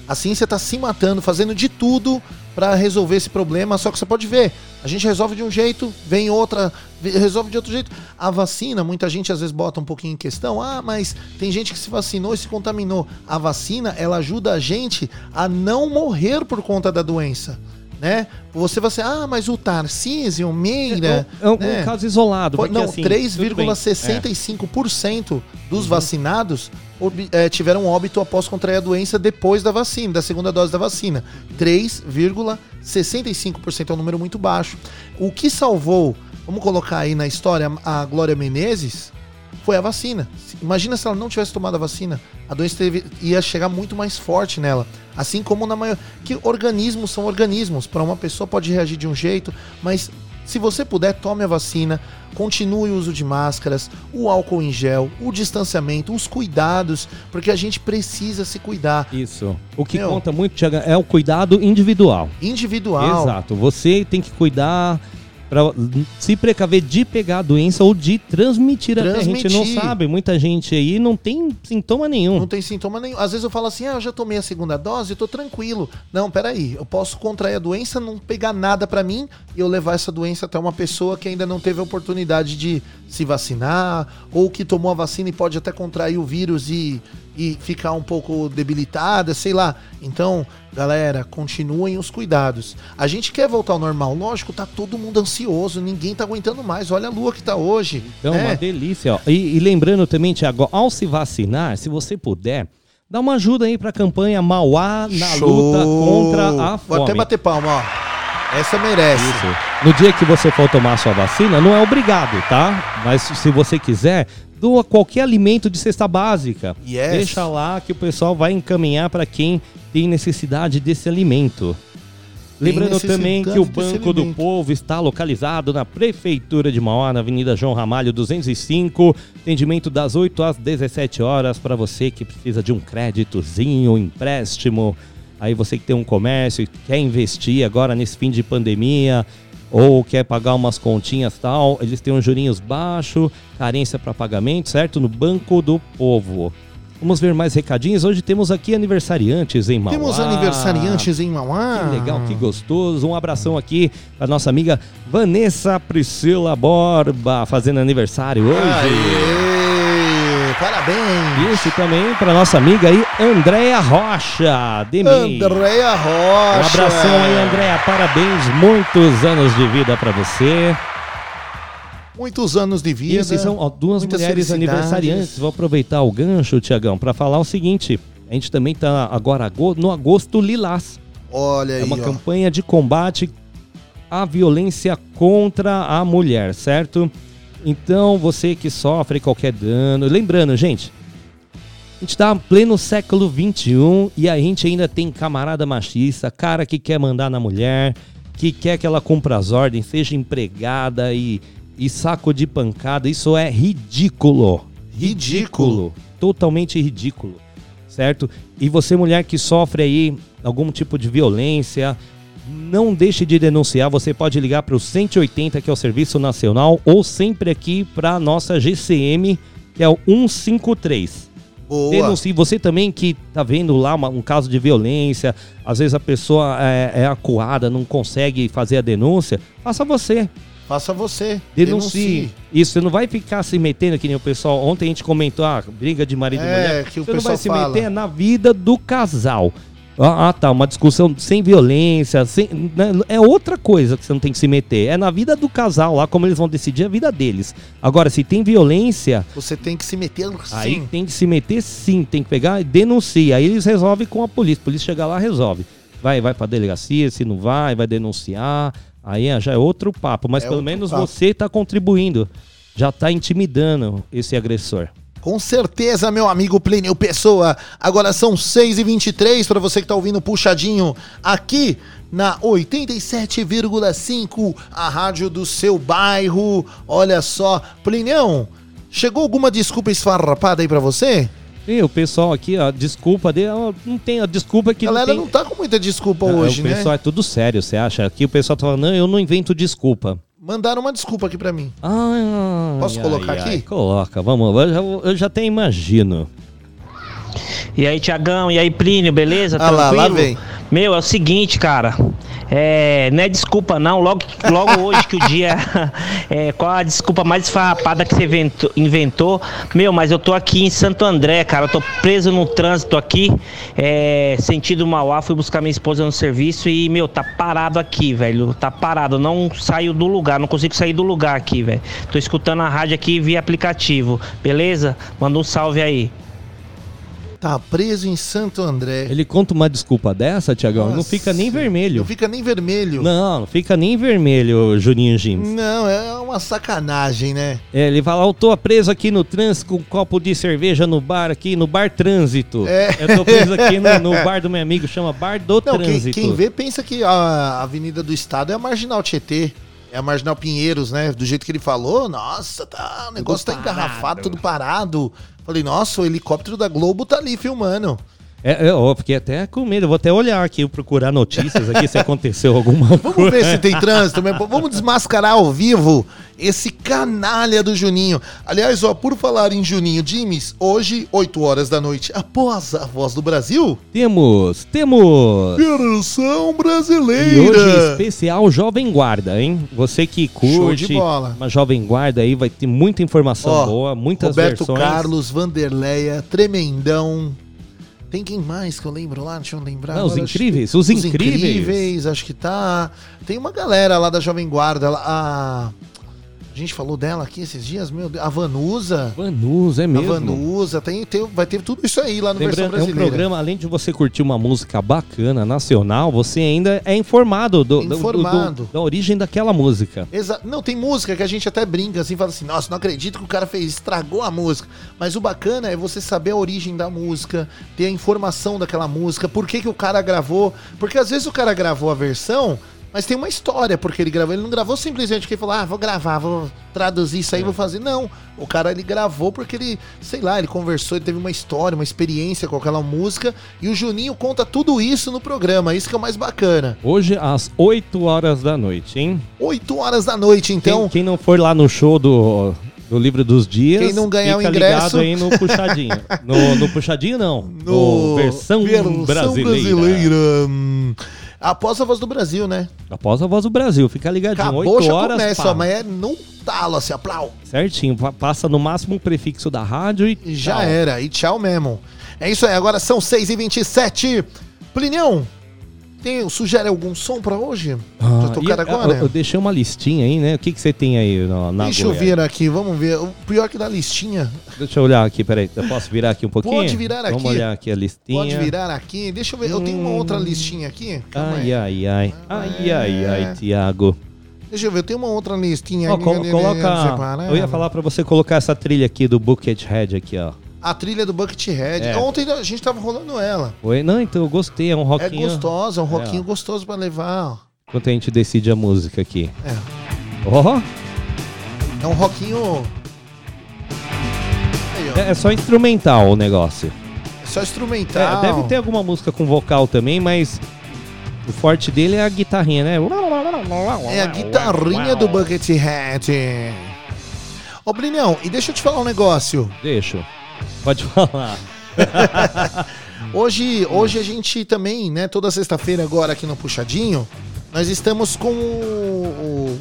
S12: A ciência tá se matando, fazendo de tudo pra resolver esse problema. Só que você pode ver, a gente resolve de um jeito, vem outra, ve- resolve de outro jeito. A vacina, muita gente às vezes bota um pouquinho em questão. Ah, mas tem gente que se vacinou e se contaminou. A vacina, ela ajuda a gente a não morrer por conta da doença. Né? Você vai ser, ah, mas o Tarcísio Meira.
S11: É um- é um
S12: né?
S11: caso isolado, porque,
S12: Não,
S11: assim, tudo bem. É.
S12: 3,65% dos vacinados ob- eh, tiveram óbito após contrair a doença depois da vacina, da segunda dose da vacina. 3,65% é um número muito baixo. O que salvou, vamos colocar aí na história, a Glória Menezes, foi a vacina. Imagina se ela não tivesse tomado a vacina, a doença teve- ia chegar muito mais forte nela. Assim como na maior. Que organismos são organismos. Para uma pessoa pode reagir de um jeito, mas se você puder, tome a vacina, continue o uso de máscaras, o álcool em gel, o distanciamento, os cuidados, porque a gente precisa se cuidar.
S11: Isso. O que
S12: Meu.
S11: conta muito, Thiago, é o cuidado individual.
S12: Individual.
S11: Exato. Você tem que cuidar para se precaver de pegar a doença ou de transmitir, até. A gente não
S12: Transmitir.
S11: sabe. Muita gente aí não tem sintoma nenhum.
S12: Não tem sintoma nenhum. Às vezes eu falo assim, ah, eu já tomei a segunda dose, eu tô tranquilo. Não, peraí, eu posso contrair a doença, não pegar nada pra mim e eu levar essa doença até uma pessoa que ainda não teve a oportunidade de se vacinar ou que tomou a vacina e pode até contrair o vírus e, e ficar um pouco debilitada, sei lá. Então, galera, continuem os cuidados. A gente quer voltar ao normal. Lógico, tá todo mundo ansioso, ninguém tá aguentando mais. Olha a lua que tá hoje.
S11: Então,
S12: né?
S11: uma delícia, ó. E, e lembrando também, Tiago, ao se vacinar, se você puder, dá uma ajuda aí pra campanha Mauá na
S12: Show!
S11: luta contra a fome.
S12: Vou até bater palma, ó. Essa merece.
S11: Isso. No dia que você for tomar sua vacina, não é obrigado, tá? Mas se você quiser, doa qualquer alimento de cesta básica.
S12: Yes.
S11: Deixa lá que o pessoal vai encaminhar para quem tem necessidade desse alimento. Lembrando também que o Banco do. Povo está localizado na Prefeitura de Mauá, na Avenida João Ramalho 205. Atendimento das 8 às 17 horas para você que precisa de um créditozinho, um empréstimo. Aí você que tem um comércio e quer investir agora nesse fim de pandemia ou quer pagar umas continhas tal, eles têm uns jurinhos baixos, carência para pagamento, certo? No Banco do Povo. Vamos ver mais recadinhos. Hoje temos aqui aniversariantes em Mauá.
S12: Temos aniversariantes em Mauá.
S11: Que legal, que gostoso. Um abração aqui para nossa amiga Vanessa Priscila Borba, fazendo aniversário hoje.
S12: Aê, parabéns.
S11: Isso também para nossa amiga aí, Andréia Rocha. Demi.
S12: Andréia Rocha.
S11: Um abração aí, Andréia. Parabéns. Muitos anos de vida para você.
S12: Muitos anos de vida.
S11: Isso, são ó, duas mulheres aniversariantes. Vou aproveitar o gancho, Tiagão, para falar o seguinte. A gente também tá agora ago- no Agosto Lilás.
S12: Olha aí,
S11: É uma
S12: ó.
S11: campanha de combate à violência contra a mulher, certo? Então, você que sofre qualquer dano. Lembrando, gente, a gente tá em pleno século XXI e a gente ainda tem camarada machista, cara que quer mandar na mulher, que quer que ela cumpra as ordens, seja empregada e, e saco de pancada. Isso é ridículo. Ridículo. Totalmente ridículo. Certo? E você, mulher que sofre aí algum tipo de violência, não deixe de denunciar. Você pode ligar para o 180, que é o Serviço Nacional, ou sempre aqui para a nossa GCM, que é o 153.
S12: Boa.
S11: Denuncie. Você também que tá vendo lá uma- um caso de violência, às vezes a pessoa é, é acuada, não consegue fazer a denúncia, faça você.
S12: Faça você.
S11: Denuncie. Isso, você não vai ficar se metendo que nem o pessoal. Ontem a gente comentou, ah, briga de marido e
S12: É,
S11: mulher.
S12: que o
S11: você não vai se
S12: pessoal fala.
S11: meter na vida do casal. Ah, ah, tá, uma discussão sem violência, sem, né, é outra coisa que você não tem que se meter. É na vida do casal lá, como eles vão decidir a vida deles. Agora, se tem violência,
S12: Você tem que se meter
S11: Aí
S12: sim.
S11: tem que se meter sim, tem que pegar e denunciar. Aí eles resolvem com a polícia. A polícia chega lá, resolve. Vai, vai pra delegacia, se não vai, vai denunciar. Aí ah, já é outro papo. Mas
S12: É
S11: pelo menos
S12: papo.
S11: você tá contribuindo. Já tá intimidando esse agressor.
S12: Com certeza, meu amigo Plínio Pessoa. Agora são 6h23 para você que tá ouvindo puxadinho aqui na 87,5, a rádio do seu bairro. Olha só, Plinião, chegou alguma desculpa esfarrapada aí para você?
S11: E o pessoal aqui, ó, desculpa, de- ó, não tem a desculpa que
S12: A galera
S11: não tem.
S12: não tá com muita desculpa
S11: Ah,
S12: hoje,
S11: o
S12: né?
S11: pessoal é tudo sério, você acha? Aqui o pessoal tá falando, não, eu não invento desculpa.
S12: Mandaram uma desculpa aqui para mim.
S11: Ai,
S12: Posso
S11: ai,
S12: colocar
S11: ai,
S12: aqui?
S11: Coloca, vamos. Eu já, eu já até imagino.
S9: E aí, Tiagão, e aí, Plínio, beleza?
S12: Ah lá, lá
S9: Tranquilo?
S12: vem.
S9: Meu, é o seguinte, cara. É, não é desculpa não, logo, logo hoje que o dia. É, qual a desculpa mais esfarrapada que você inventou, inventou? Meu, mas eu tô aqui em Santo André, cara. Eu tô preso no trânsito aqui, é, sentido Mauá. Fui buscar minha esposa no serviço e, meu, tá parado aqui, velho. Tá parado. Não saio do lugar, não consigo sair do lugar aqui, velho. Tô escutando a rádio aqui via aplicativo, beleza? Manda um salve aí.
S12: Tá preso em Santo André.
S11: Ele conta uma desculpa dessa, Tiagão, não fica nem vermelho.
S12: Não fica nem vermelho.
S11: Não, não fica nem vermelho, Juninho Gims.
S12: Não, é uma sacanagem, né?
S11: É, ele fala, eu tô preso aqui no trânsito com um copo de cerveja no bar aqui, no bar trânsito.
S12: É.
S11: Eu tô preso aqui no, no bar do meu amigo, chama Bar do
S12: Não, quem,
S11: Trânsito.
S12: quem vê pensa que a Avenida do Estado é a Marginal Tietê. É a Marginal Pinheiros, né? Do jeito que ele falou, nossa, tá, o negócio tá engarrafado, tudo parado. Falei, nossa, o helicóptero da Globo tá ali filmando.
S11: É, é, ó, fiquei até com medo, eu vou até olhar aqui, procurar notícias aqui se aconteceu alguma coisa.
S12: Vamos ver se tem trânsito mesmo. Vamos desmascarar ao vivo esse canalha do Juninho. Aliás, ó, por falar em Juninho Dimes, hoje, 8 horas da noite, após a Voz do Brasil,
S11: Temos, temos...
S12: versão brasileira.
S11: E hoje, especial Jovem Guarda, hein? Você que
S12: Show de
S11: curte
S12: bola.
S11: uma Jovem Guarda aí, vai ter muita informação
S12: Ó,
S11: boa, muitas
S12: Roberto
S11: versões.
S12: Carlos, Vanderleia, Tremendão. Tem quem mais que eu lembro lá? Deixa eu lembrar.
S11: Não, os Incríveis,
S12: que-
S11: os Incríveis.
S12: Incríveis, acho que tá. Tem uma galera lá da Jovem Guarda. lá, A... A gente falou dela aqui esses dias, meu Deus. A Vanusa.
S11: Vanusa, é mesmo.
S12: A Vanusa. Tem, tem, vai ter tudo isso aí lá no Versão
S11: Lembrando, é um
S12: Brasileira.
S11: programa, além de você curtir uma música bacana, nacional, você ainda é informado, do, do- do-
S12: Informado.
S11: do- da origem daquela música.
S12: Exa não, tem música que a gente até brinca assim, fala assim, nossa, não acredito que o cara fez, estragou a música. Mas o bacana é você saber a origem da música, ter a informação daquela música, por que, que o cara gravou. Porque às vezes o cara gravou a versão, mas tem uma história porque ele gravou. Ele não gravou simplesmente porque ele falou, ah, vou gravar, vou traduzir isso aí, vou fazer. Não, o cara ele gravou porque ele, sei lá, ele conversou, ele teve uma história, uma experiência com aquela música. E o Juninho conta tudo isso no programa, isso que é o mais bacana.
S11: Hoje, às 8 horas da noite, hein?
S12: 8 horas da noite, então.
S11: Quem, quem não for lá no show do, do Livro dos Dias,
S12: Quem não ganhar o ingresso-
S11: ligado aí no Puxadinho. no, no Puxadinho, não. No, Versão, Brasileira.
S12: Hum, Após a voz do Brasil, né?
S11: Após a Voz do Brasil. Fica ligadinho.
S12: Acabou,
S11: 8
S12: já
S11: horas,
S12: começa,
S11: pá.
S12: mas é no talo, assim, aplau.
S11: Certinho. pa- Passa no máximo o prefixo da rádio e
S12: Já
S11: tchau.
S12: era, e tchau mesmo. É isso aí, agora são 6h27. Plinião, tem, sugere algum som pra hoje?
S11: Ah,
S12: Já tocar agora?
S11: Eu, eu deixei uma listinha aí, né? O que, que você tem aí na, na
S12: Deixa eu
S11: agulha?
S12: ver aqui, vamos ver. O pior que da listinha.
S11: Deixa eu olhar aqui, peraí. Eu posso virar aqui um pouquinho?
S12: Pode virar
S11: Vamos
S12: aqui.
S11: olhar aqui a listinha.
S12: Pode virar aqui. Deixa eu ver, eu tenho uma outra listinha aqui. Calma aí.
S11: Ai, ai, ai. Ai, ai, ai, Tiago.
S12: Deixa eu ver, eu tenho uma outra listinha
S11: Ó,
S12: aqui.
S11: colo- coloca.
S12: separada.
S11: Eu ia falar pra você colocar essa trilha aqui do Buckethead aqui, ó.
S12: A trilha do Buckethead.
S11: É.
S12: Ontem a gente tava rolando ela.
S11: Oi? Não, então eu gostei. É um
S12: É
S11: rockinho.
S12: gostosa, é um rockinho
S11: É,
S12: gostoso pra levar.
S11: Enquanto a gente decide a música aqui.
S12: É.
S11: Ó,
S12: É um rockinho. Aí,
S11: é, é só instrumental o negócio.
S12: É só instrumental.
S11: É, deve ter alguma música com vocal também, mas o forte dele é a guitarrinha, né?
S12: É a guitarrinha do Buckethead. Ô, Brinhão, e deixa eu te falar um negócio.
S11: Deixa. Pode falar.
S12: Hoje, hoje a gente também, né, toda sexta-feira agora aqui no Puxadinho, nós estamos com o-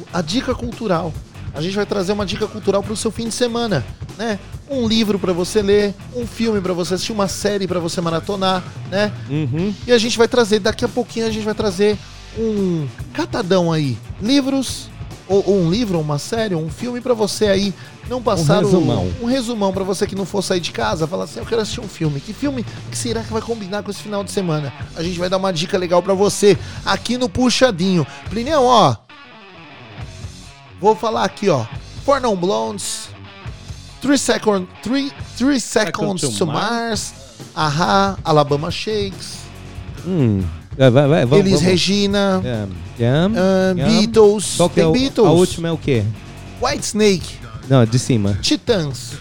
S12: o- a dica cultural. A gente vai trazer uma dica cultural para o seu fim de semana, né? Um livro para você ler, um filme para você assistir, uma série para você maratonar, né?
S11: Uhum.
S12: E a gente vai trazer, daqui a pouquinho a gente vai trazer um catadão aí, livros ou, ou um livro, ou uma série, ou um filme para você aí não passar o-
S11: resumão.
S12: um resumão para você que não for sair de casa, falar assim, eu quero assistir um filme. Que filme que será que vai combinar com esse final de semana? A gente vai dar uma dica legal para você aqui no Puxadinho. Plinião, ó, vou falar aqui, ó, For Non Blondes, 3 second, three, three seconds
S11: to
S12: to Mars, Ahá, Alabama Shakes,
S11: Hum. Vai, vai, vai. Vamos,
S12: Elis
S11: vamos.
S12: Regina,
S11: Yam, yam,
S12: ah,
S11: yam.
S12: Beatles,
S11: Qual que
S12: tem
S11: é o,
S12: Beatles,
S11: A última é o quê?
S12: White Snake,
S11: Não, de cima.
S12: Titãs,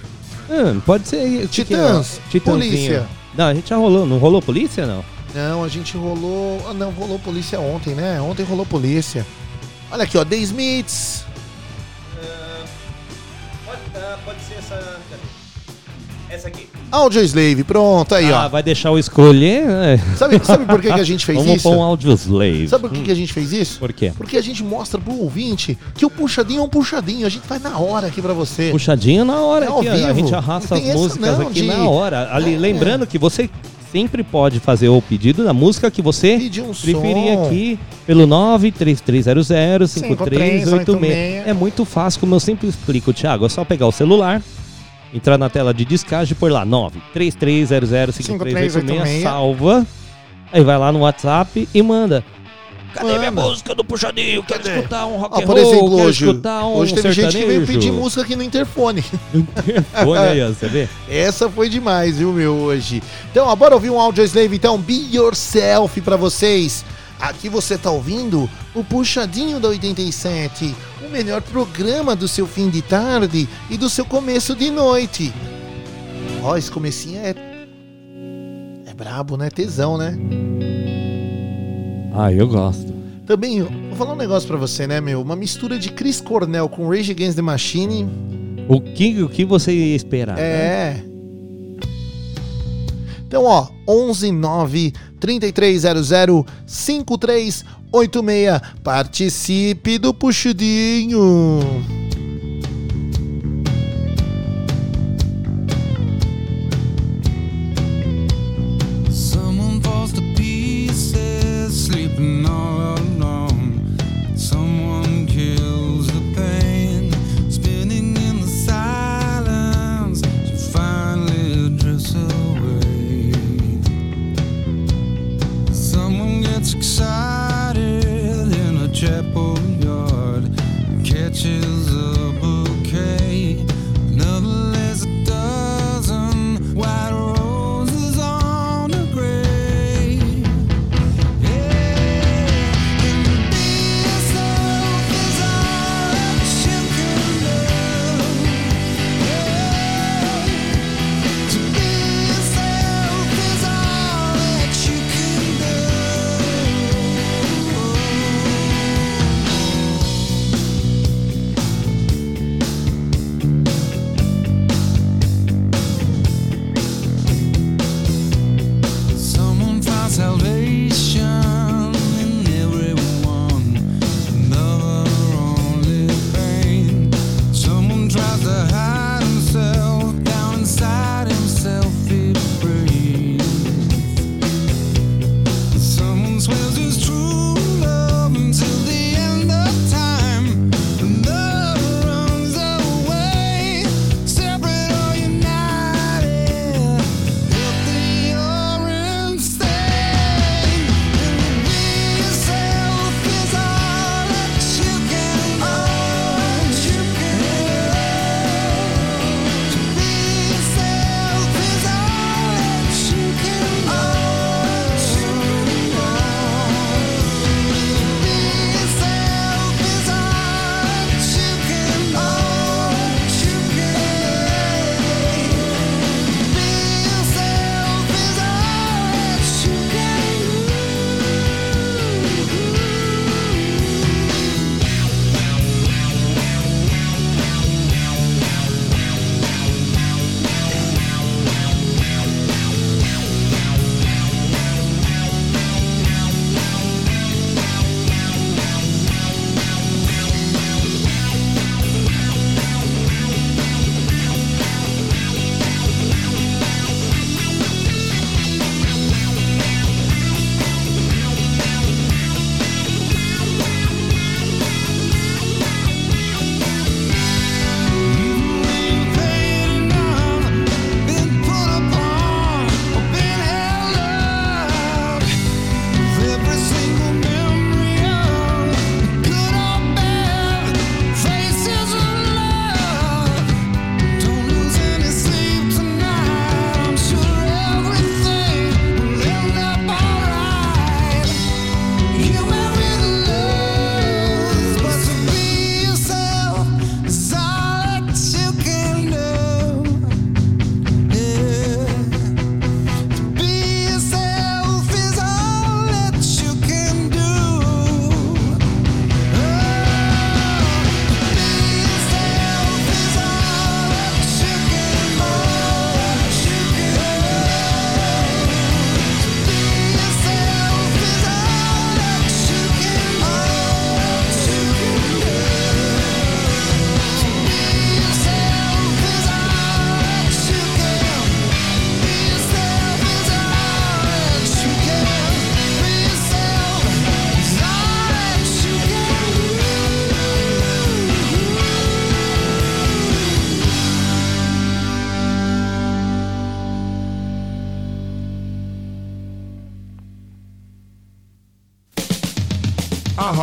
S11: Hum, pode ser. o que que é?
S12: Titãs,
S11: Titãzinho.
S12: Polícia.
S11: Não, a gente já rolou. Não rolou polícia, não?
S12: Não, a gente rolou. ah, Não, rolou polícia ontem, né? Ontem rolou polícia. Olha aqui, ó. The Smiths.
S11: Pode, ser essa. Essa aqui.
S12: Audio Slave. Pronto, aí,
S11: ah,
S12: ó.
S11: vai deixar eu escolher?
S12: Sabe, sabe por que, que a gente fez
S11: Vamos
S12: isso?
S11: pôr um audio slave.
S12: Sabe por que, que a gente fez isso?
S11: Por quê?
S12: Porque a gente mostra pro ouvinte que o puxadinho é um puxadinho. A gente faz na hora aqui pra você.
S11: Puxadinho na hora
S12: É ao
S11: aqui, ó. A
S12: vivo.
S11: gente arrasta as músicas
S12: não,
S11: aqui
S12: de-
S11: na hora. Ali,
S12: É.
S11: lembrando que você sempre pode fazer o pedido da música que você
S12: um
S11: preferir
S12: som.
S11: aqui pelo 93300 5386.
S12: 5386.
S11: É muito fácil, como eu sempre explico, Thiago. É só pegar o celular, entrar na tela de descagem e pôr lá 93300 5386,
S12: 5386.
S11: salva. Aí vai lá no WhatsApp e manda. Cadê minha
S12: Manda.
S11: música do Puxadinho? Quero escutar um rock
S12: Ó,
S11: and
S12: por
S11: roll,
S12: exemplo, hoje,
S11: escutar um
S12: hoje teve gente que veio pedir música aqui no interfone.
S11: Olha aí, ó, você vê?
S12: Essa foi demais, viu, meu, hoje. Então, ó, bora ouvir um Audio Slave, então, Be Yourself pra vocês. Aqui você tá ouvindo o Puxadinho da 87, o melhor programa do seu fim de tarde e do seu começo de noite. Ó, esse comecinho é... É brabo, né? Tesão, né?
S11: Ah, eu gosto.
S12: Também, vou falar um negócio pra você, né, meu? Uma mistura de Chris Cornell com Rage Against the Machine.
S11: O que, o que você ia esperar? né?
S12: É. Então, ó, 11 9 3300 5386. Participe do Puxudinho.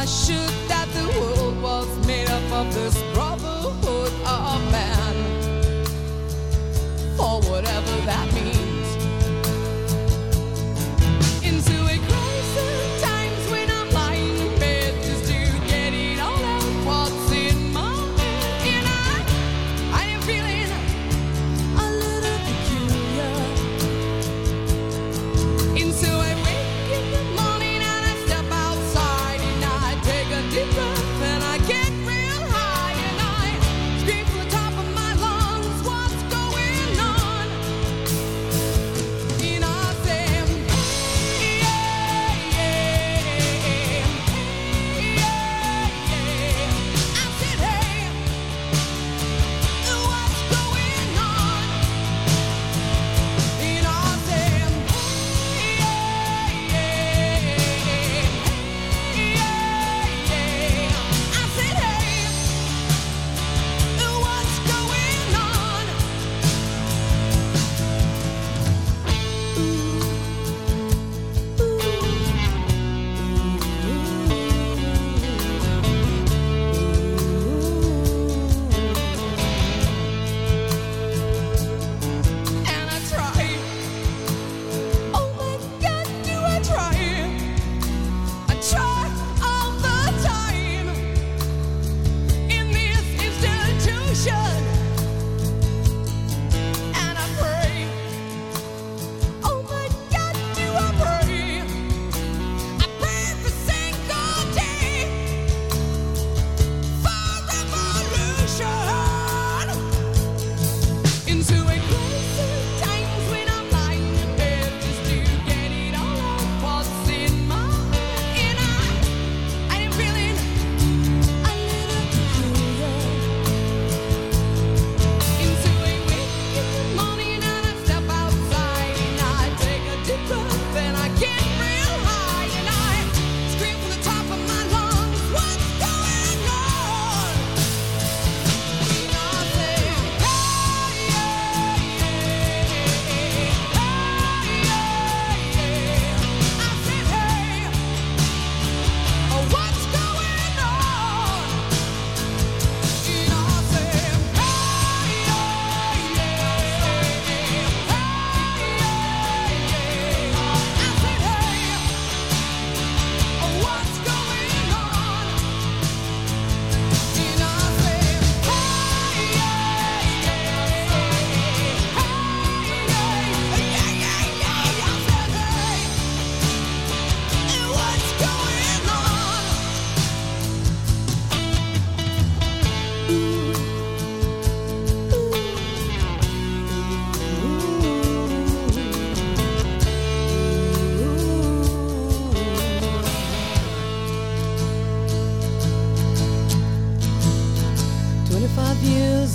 S14: I should.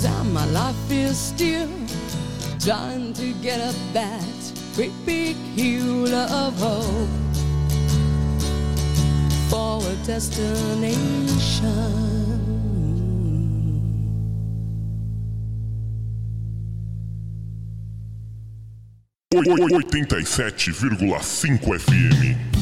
S14: Cause my life is still trying to get up that great big hill of hope for a destination.
S21: Oitenta e sete vírgula cinco FM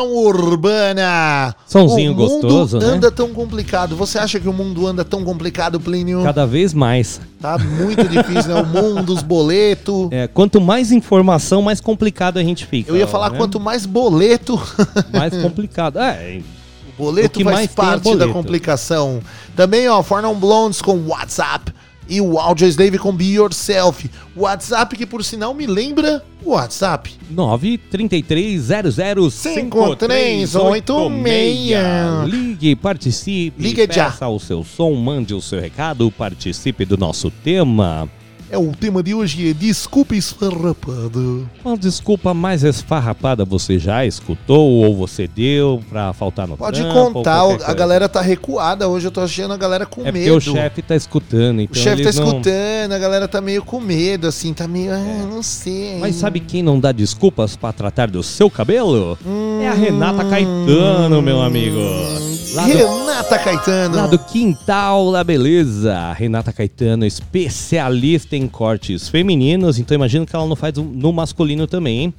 S12: Legião Urbana.
S11: Sonzinho
S12: o mundo
S11: gostoso, né?
S12: anda tão complicado. Você acha que o mundo anda tão complicado, Plínio?
S11: Cada vez mais.
S12: Tá muito difícil, né? O mundo, os boletos.
S11: É, quanto mais informação, mais complicado a gente fica.
S12: Eu ia falar
S11: né?
S12: quanto mais boleto.
S11: mais complicado. É,
S12: O boleto
S11: O
S12: faz
S11: é
S12: parte da complicação. Também, ó, Fornão Blondes com WhatsApp. E o Audio Slave com Be Yourself. WhatsApp que, por sinal, me lembra o WhatsApp.
S11: 933005386. Ligue, participe.
S12: Ligue já.
S11: Peça o seu som, mande o seu recado, participe do nosso tema.
S12: É, o tema de hoje é Desculpa Esfarrapado.
S11: Qual desculpa mais esfarrapada você já escutou ou você deu pra faltar no
S12: Pode
S11: trampo,
S12: contar, a
S11: coisa?
S12: galera tá recuada hoje, eu tô achando a galera com
S11: É
S12: medo.
S11: o chefe tá escutando,
S12: O
S11: então
S12: chefe tá
S11: não-
S12: escutando, a galera tá meio com medo, assim, tá meio, ah, não sei.
S11: Mas sabe quem não dá desculpas pra tratar do seu cabelo? É a Renata Caetano, meu amigo. Lá do-
S12: Renata Caetano.
S11: Lá do Quintal da Beleza. Renata Caetano, especialista em cortes femininos. Então imagino que ela não faz no masculino também, hein?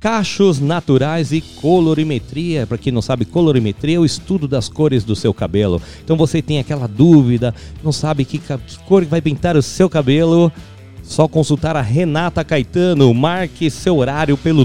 S11: Cachos naturais e colorimetria. Para quem não sabe, colorimetria é o estudo das cores do seu cabelo. Então você tem aquela dúvida, não sabe que, que cor vai pintar o seu cabelo. Só consultar a Renata Caetano. Marque seu horário pelo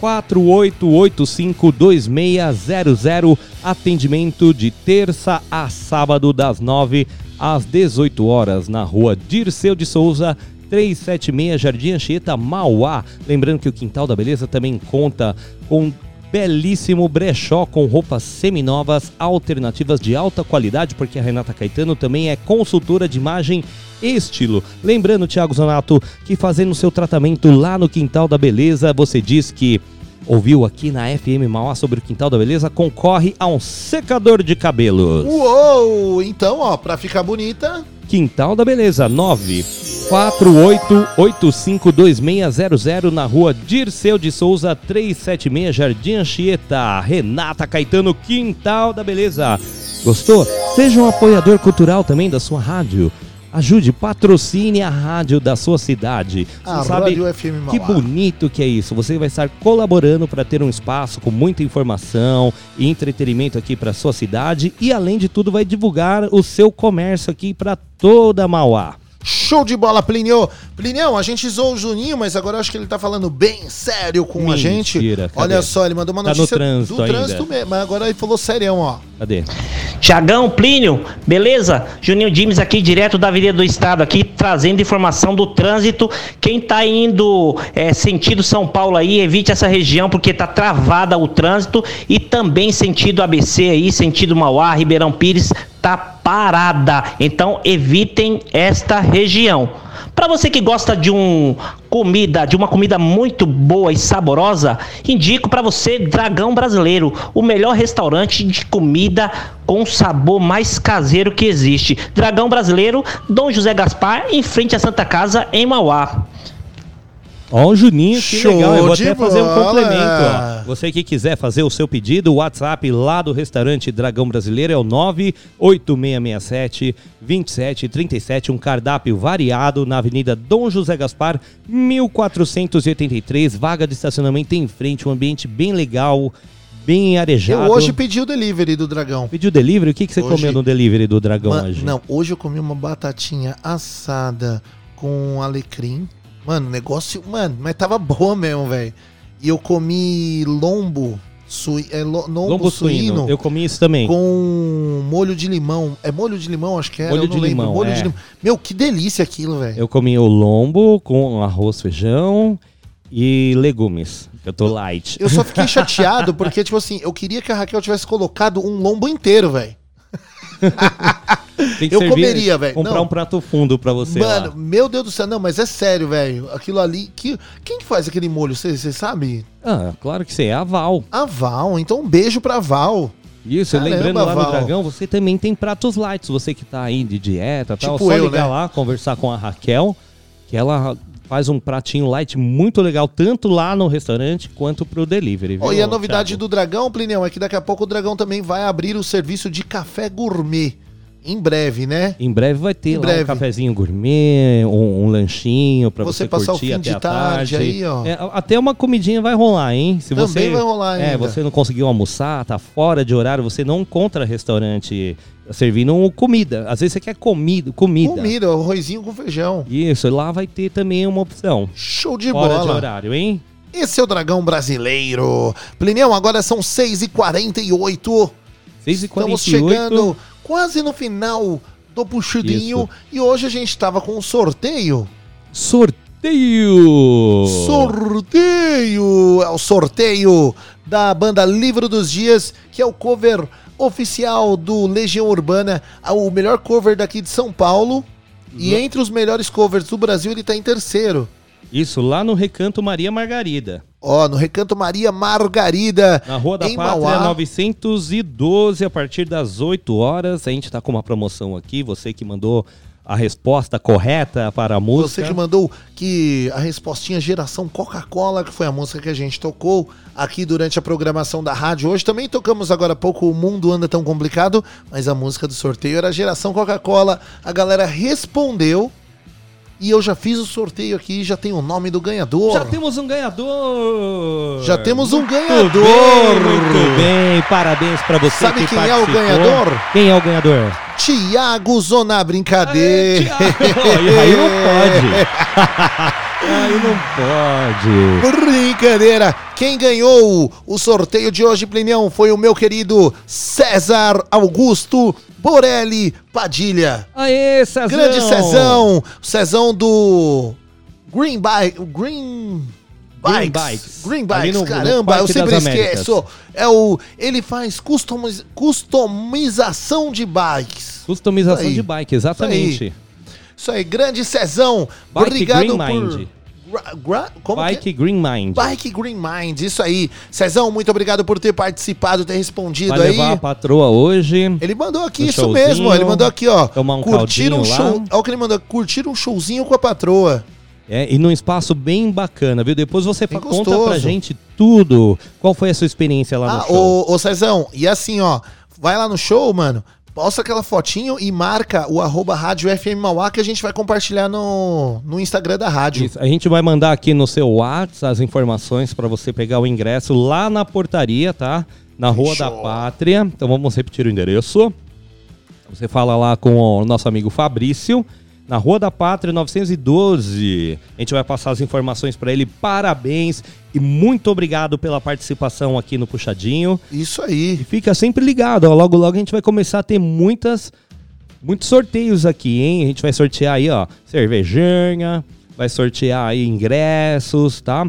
S11: 948852600. Atendimento de terça a sábado, das 9 às 18 horas, na rua Dirceu de Souza. 376 Jardim Anchieta, Mauá. Lembrando que o Quintal da Beleza também conta com belíssimo brechó com roupas seminovas, alternativas de alta qualidade, porque a Renata Caetano também é consultora de imagem estilo. Lembrando, Thiago Zonato, que fazendo seu tratamento lá no Quintal da Beleza, você diz que ouviu aqui na FM Mauá sobre o Quintal da Beleza, concorre a um secador de cabelos.
S12: Uou! Então, ó, pra ficar bonita,
S11: Quintal da Beleza, 948852600 na rua Dirceu de Souza 376 Jardim Anchieta. Renata Caetano, Quintal da Beleza. Gostou? Seja um apoiador cultural também da sua rádio. Ajude, patrocine a rádio da sua cidade. Você
S12: A
S11: sabe
S12: Rádio FM
S11: que
S12: Mauá.
S11: bonito que é isso. Você vai estar colaborando para ter um espaço com muita informação e entretenimento aqui para sua cidade e além de tudo vai divulgar o seu comércio aqui para toda Mauá.
S12: Show de bola, Plinio. Plinião, a gente zoou o Juninho, mas agora eu acho que ele tá falando bem sério com a gente.
S11: Mentira, cadê?
S12: Olha só, ele mandou uma
S11: Tá no
S12: notícia
S11: trânsito
S12: do
S11: ainda.
S12: trânsito mesmo, mas agora ele falou serião, ó.
S11: Cadê?
S22: Tiagão, Plínio, beleza? Juninho Dimes aqui, direto da Avenida do Estado, aqui trazendo informação do trânsito. Quem tá indo é, sentido São Paulo aí, evite essa região porque tá travada o trânsito. E também sentido ABC aí, sentido Mauá, Ribeirão Pires, tá parada. Então evitem esta região. Para você que gosta de um comida, de uma comida muito boa e saborosa, indico para você Dragão Brasileiro, o melhor restaurante de comida com sabor mais caseiro que existe. Dragão Brasileiro, Dom José Gaspar, em frente à Santa Casa em Mauá.
S11: Ó, o Juninho, que
S22: Show
S11: legal. Eu vou até fazer um
S22: bola.
S11: complemento. Ó. Você que quiser fazer o seu pedido, o WhatsApp lá do restaurante Dragão Brasileiro é o 98667 2737. Um cardápio variado na Avenida Dom José Gaspar, 1483. Vaga de estacionamento em frente, um ambiente bem legal. bem arejado.
S12: Eu hoje pedi o delivery do Dragão.
S11: Pediu delivery? O que, que você
S12: Hoje-
S11: comeu no delivery do Dragão
S12: Ma-
S11: hoje?
S12: Não, hoje eu comi uma batatinha assada com alecrim. Mano, negócio. Mano, mas tava boa mesmo, velho. E eu comi lombo. Sui, é, lo- lombo,
S11: Lombo
S12: suíno.
S11: suíno. Eu comi isso também.
S12: Com molho de limão. É molho de limão, acho que era.
S11: Molho de limão,
S12: Molho
S11: é.
S12: de limão. Meu, que delícia aquilo, velho.
S11: Eu comi o lombo com arroz, feijão e legumes. Eu tô light.
S12: Eu só fiquei chateado porque, tipo assim, eu queria que a Raquel tivesse colocado um lombo inteiro, velho. Eu
S11: servir-
S12: comeria, velho.
S11: Comprar
S12: Não.
S11: um prato fundo pra você
S12: Mano,
S11: lá.
S12: meu Deus do céu, não, mas é sério, velho. Aquilo ali. Que, quem que faz aquele molho? Você sabe?
S11: Ah, claro que você é a Val.
S12: A Val, então um beijo pra Val.
S11: Isso,
S12: Caramba,
S11: lembrando lá
S12: Val.
S11: no Dragão, você também tem pratos light. Você que tá aí de dieta e tal,
S12: Tipo
S11: só
S12: eu,
S11: ligar
S12: né?
S11: lá, conversar com a Raquel, que ela faz um pratinho light muito legal, tanto lá no restaurante quanto pro delivery. Viu,
S12: e a novidade
S11: Thiago?
S12: do Dragão, Plineu, é que daqui a pouco o Dragão também vai abrir o serviço de café gourmet. Em breve, né?
S11: Em breve vai ter
S12: Em
S11: lá
S12: breve.
S11: um cafezinho gourmet, um, um lanchinho pra
S12: Você
S11: você,
S12: passar o fim de
S11: a
S12: tarde aí, ó.
S11: É, até uma comidinha vai rolar, hein? Se
S12: Também
S11: você,
S12: vai rolar
S11: É,
S12: ainda.
S11: você não conseguiu almoçar, tá fora de horário, você não encontra restaurante servindo comida. Às vezes você quer comida, comida.
S12: Comida, arrozinho com feijão.
S11: Isso, lá vai ter também uma opção.
S12: Show de
S11: fora
S12: bola.
S11: de horário, hein?
S12: Esse é o Dragão Brasileiro. Plineu, agora são 6h48.
S11: 6
S12: Estamos chegando quase no final do puxudinho. E hoje a gente tava com um sorteio.
S11: Sorteio!
S12: Sorteio! É o sorteio da banda Livro dos Dias, que é o cover oficial do Legião Urbana, o melhor cover daqui de São Paulo. E entre os melhores covers do Brasil, ele tá em terceiro.
S11: Isso, lá no Recanto Maria Margarida.
S12: Ó, no Recanto Maria Margarida,
S11: Na Rua da
S12: em
S11: Pátria,
S12: Mauá.
S11: 912, a partir das 8 horas. A gente tá com uma promoção aqui. Você que mandou a resposta correta para a música.
S12: Você que mandou que a respostinha Geração Coca-Cola, que foi a música que a gente tocou aqui durante a programação da rádio. Hoje também tocamos agora há pouco O Mundo Anda Tão Complicado, mas a música do sorteio era Geração Coca-Cola. A galera respondeu e eu já fiz o sorteio aqui, já tem o nome do ganhador.
S11: Já temos um ganhador!
S12: Já temos um ganhador!
S11: bem, muito bem, parabéns pra você
S12: Sabe
S11: que
S12: quem é o
S11: participou.
S12: ganhador?
S11: Quem é o ganhador?
S12: Tiago Zona Brincadeira.
S11: Aí aí não pode. Aí não pode.
S12: Brincadeira! Quem ganhou o sorteio de hoje, Plinião, foi o meu querido César Augusto Borelli Padilha.
S11: Aê, Cezão!
S12: Grande Cezão! Cezão do Green Bike. Green.
S11: Green
S12: Bikes.
S11: Bikes.
S12: Green Bikes,
S11: no- no
S12: caramba, eu
S11: Parque
S12: sempre
S11: Américas.
S12: esqueço. É o, ele faz customiz- customização de bikes.
S11: Customização
S12: Isso aí.
S11: de bike, exatamente.
S12: Isso aí, grande Cezão.
S11: Bike
S12: Obrigado
S11: Green
S12: por.
S11: Mind.
S12: Como que é?
S11: Bike Green Mind.
S12: Bike Green Mind, isso aí. Cezão, muito obrigado por ter participado, ter respondido
S11: Vai
S12: aí.
S11: levar a patroa hoje.
S12: Ele mandou aqui,
S11: Um
S12: isso
S11: showzinho,
S12: mesmo, ele mandou aqui, ó.
S11: tomar um
S12: curtir um
S11: caldinho lá.
S12: show. Olha o que ele mandou, curtir um showzinho com a patroa.
S11: É, e num espaço bem bacana, viu? Depois você
S12: Bem
S11: conta
S12: gostoso.
S11: pra gente tudo. Qual foi a sua experiência lá no
S12: Ah,
S11: show?
S12: ô, ô Cezão, e assim, ó, vai lá no show, mano, posta aquela fotinho e marca o arroba rádio FM Mauá que a gente vai compartilhar no, no Instagram da rádio.
S11: Isso, a gente vai mandar aqui no seu WhatsApp as informações pra você pegar o ingresso lá na portaria, tá? Na Rua da Pátria. Então vamos repetir o endereço. Você fala lá com o nosso amigo Fabrício, na Rua da Pátria 912. A gente vai passar as informações pra ele. Parabéns e muito obrigado pela participação aqui no Puxadinho.
S12: Isso aí.
S11: E fica sempre ligado, ó. Logo logo a gente vai começar a ter muitas muitos sorteios aqui, hein? A gente vai sortear aí, ó, cervejinha, vai sortear aí ingressos, tá?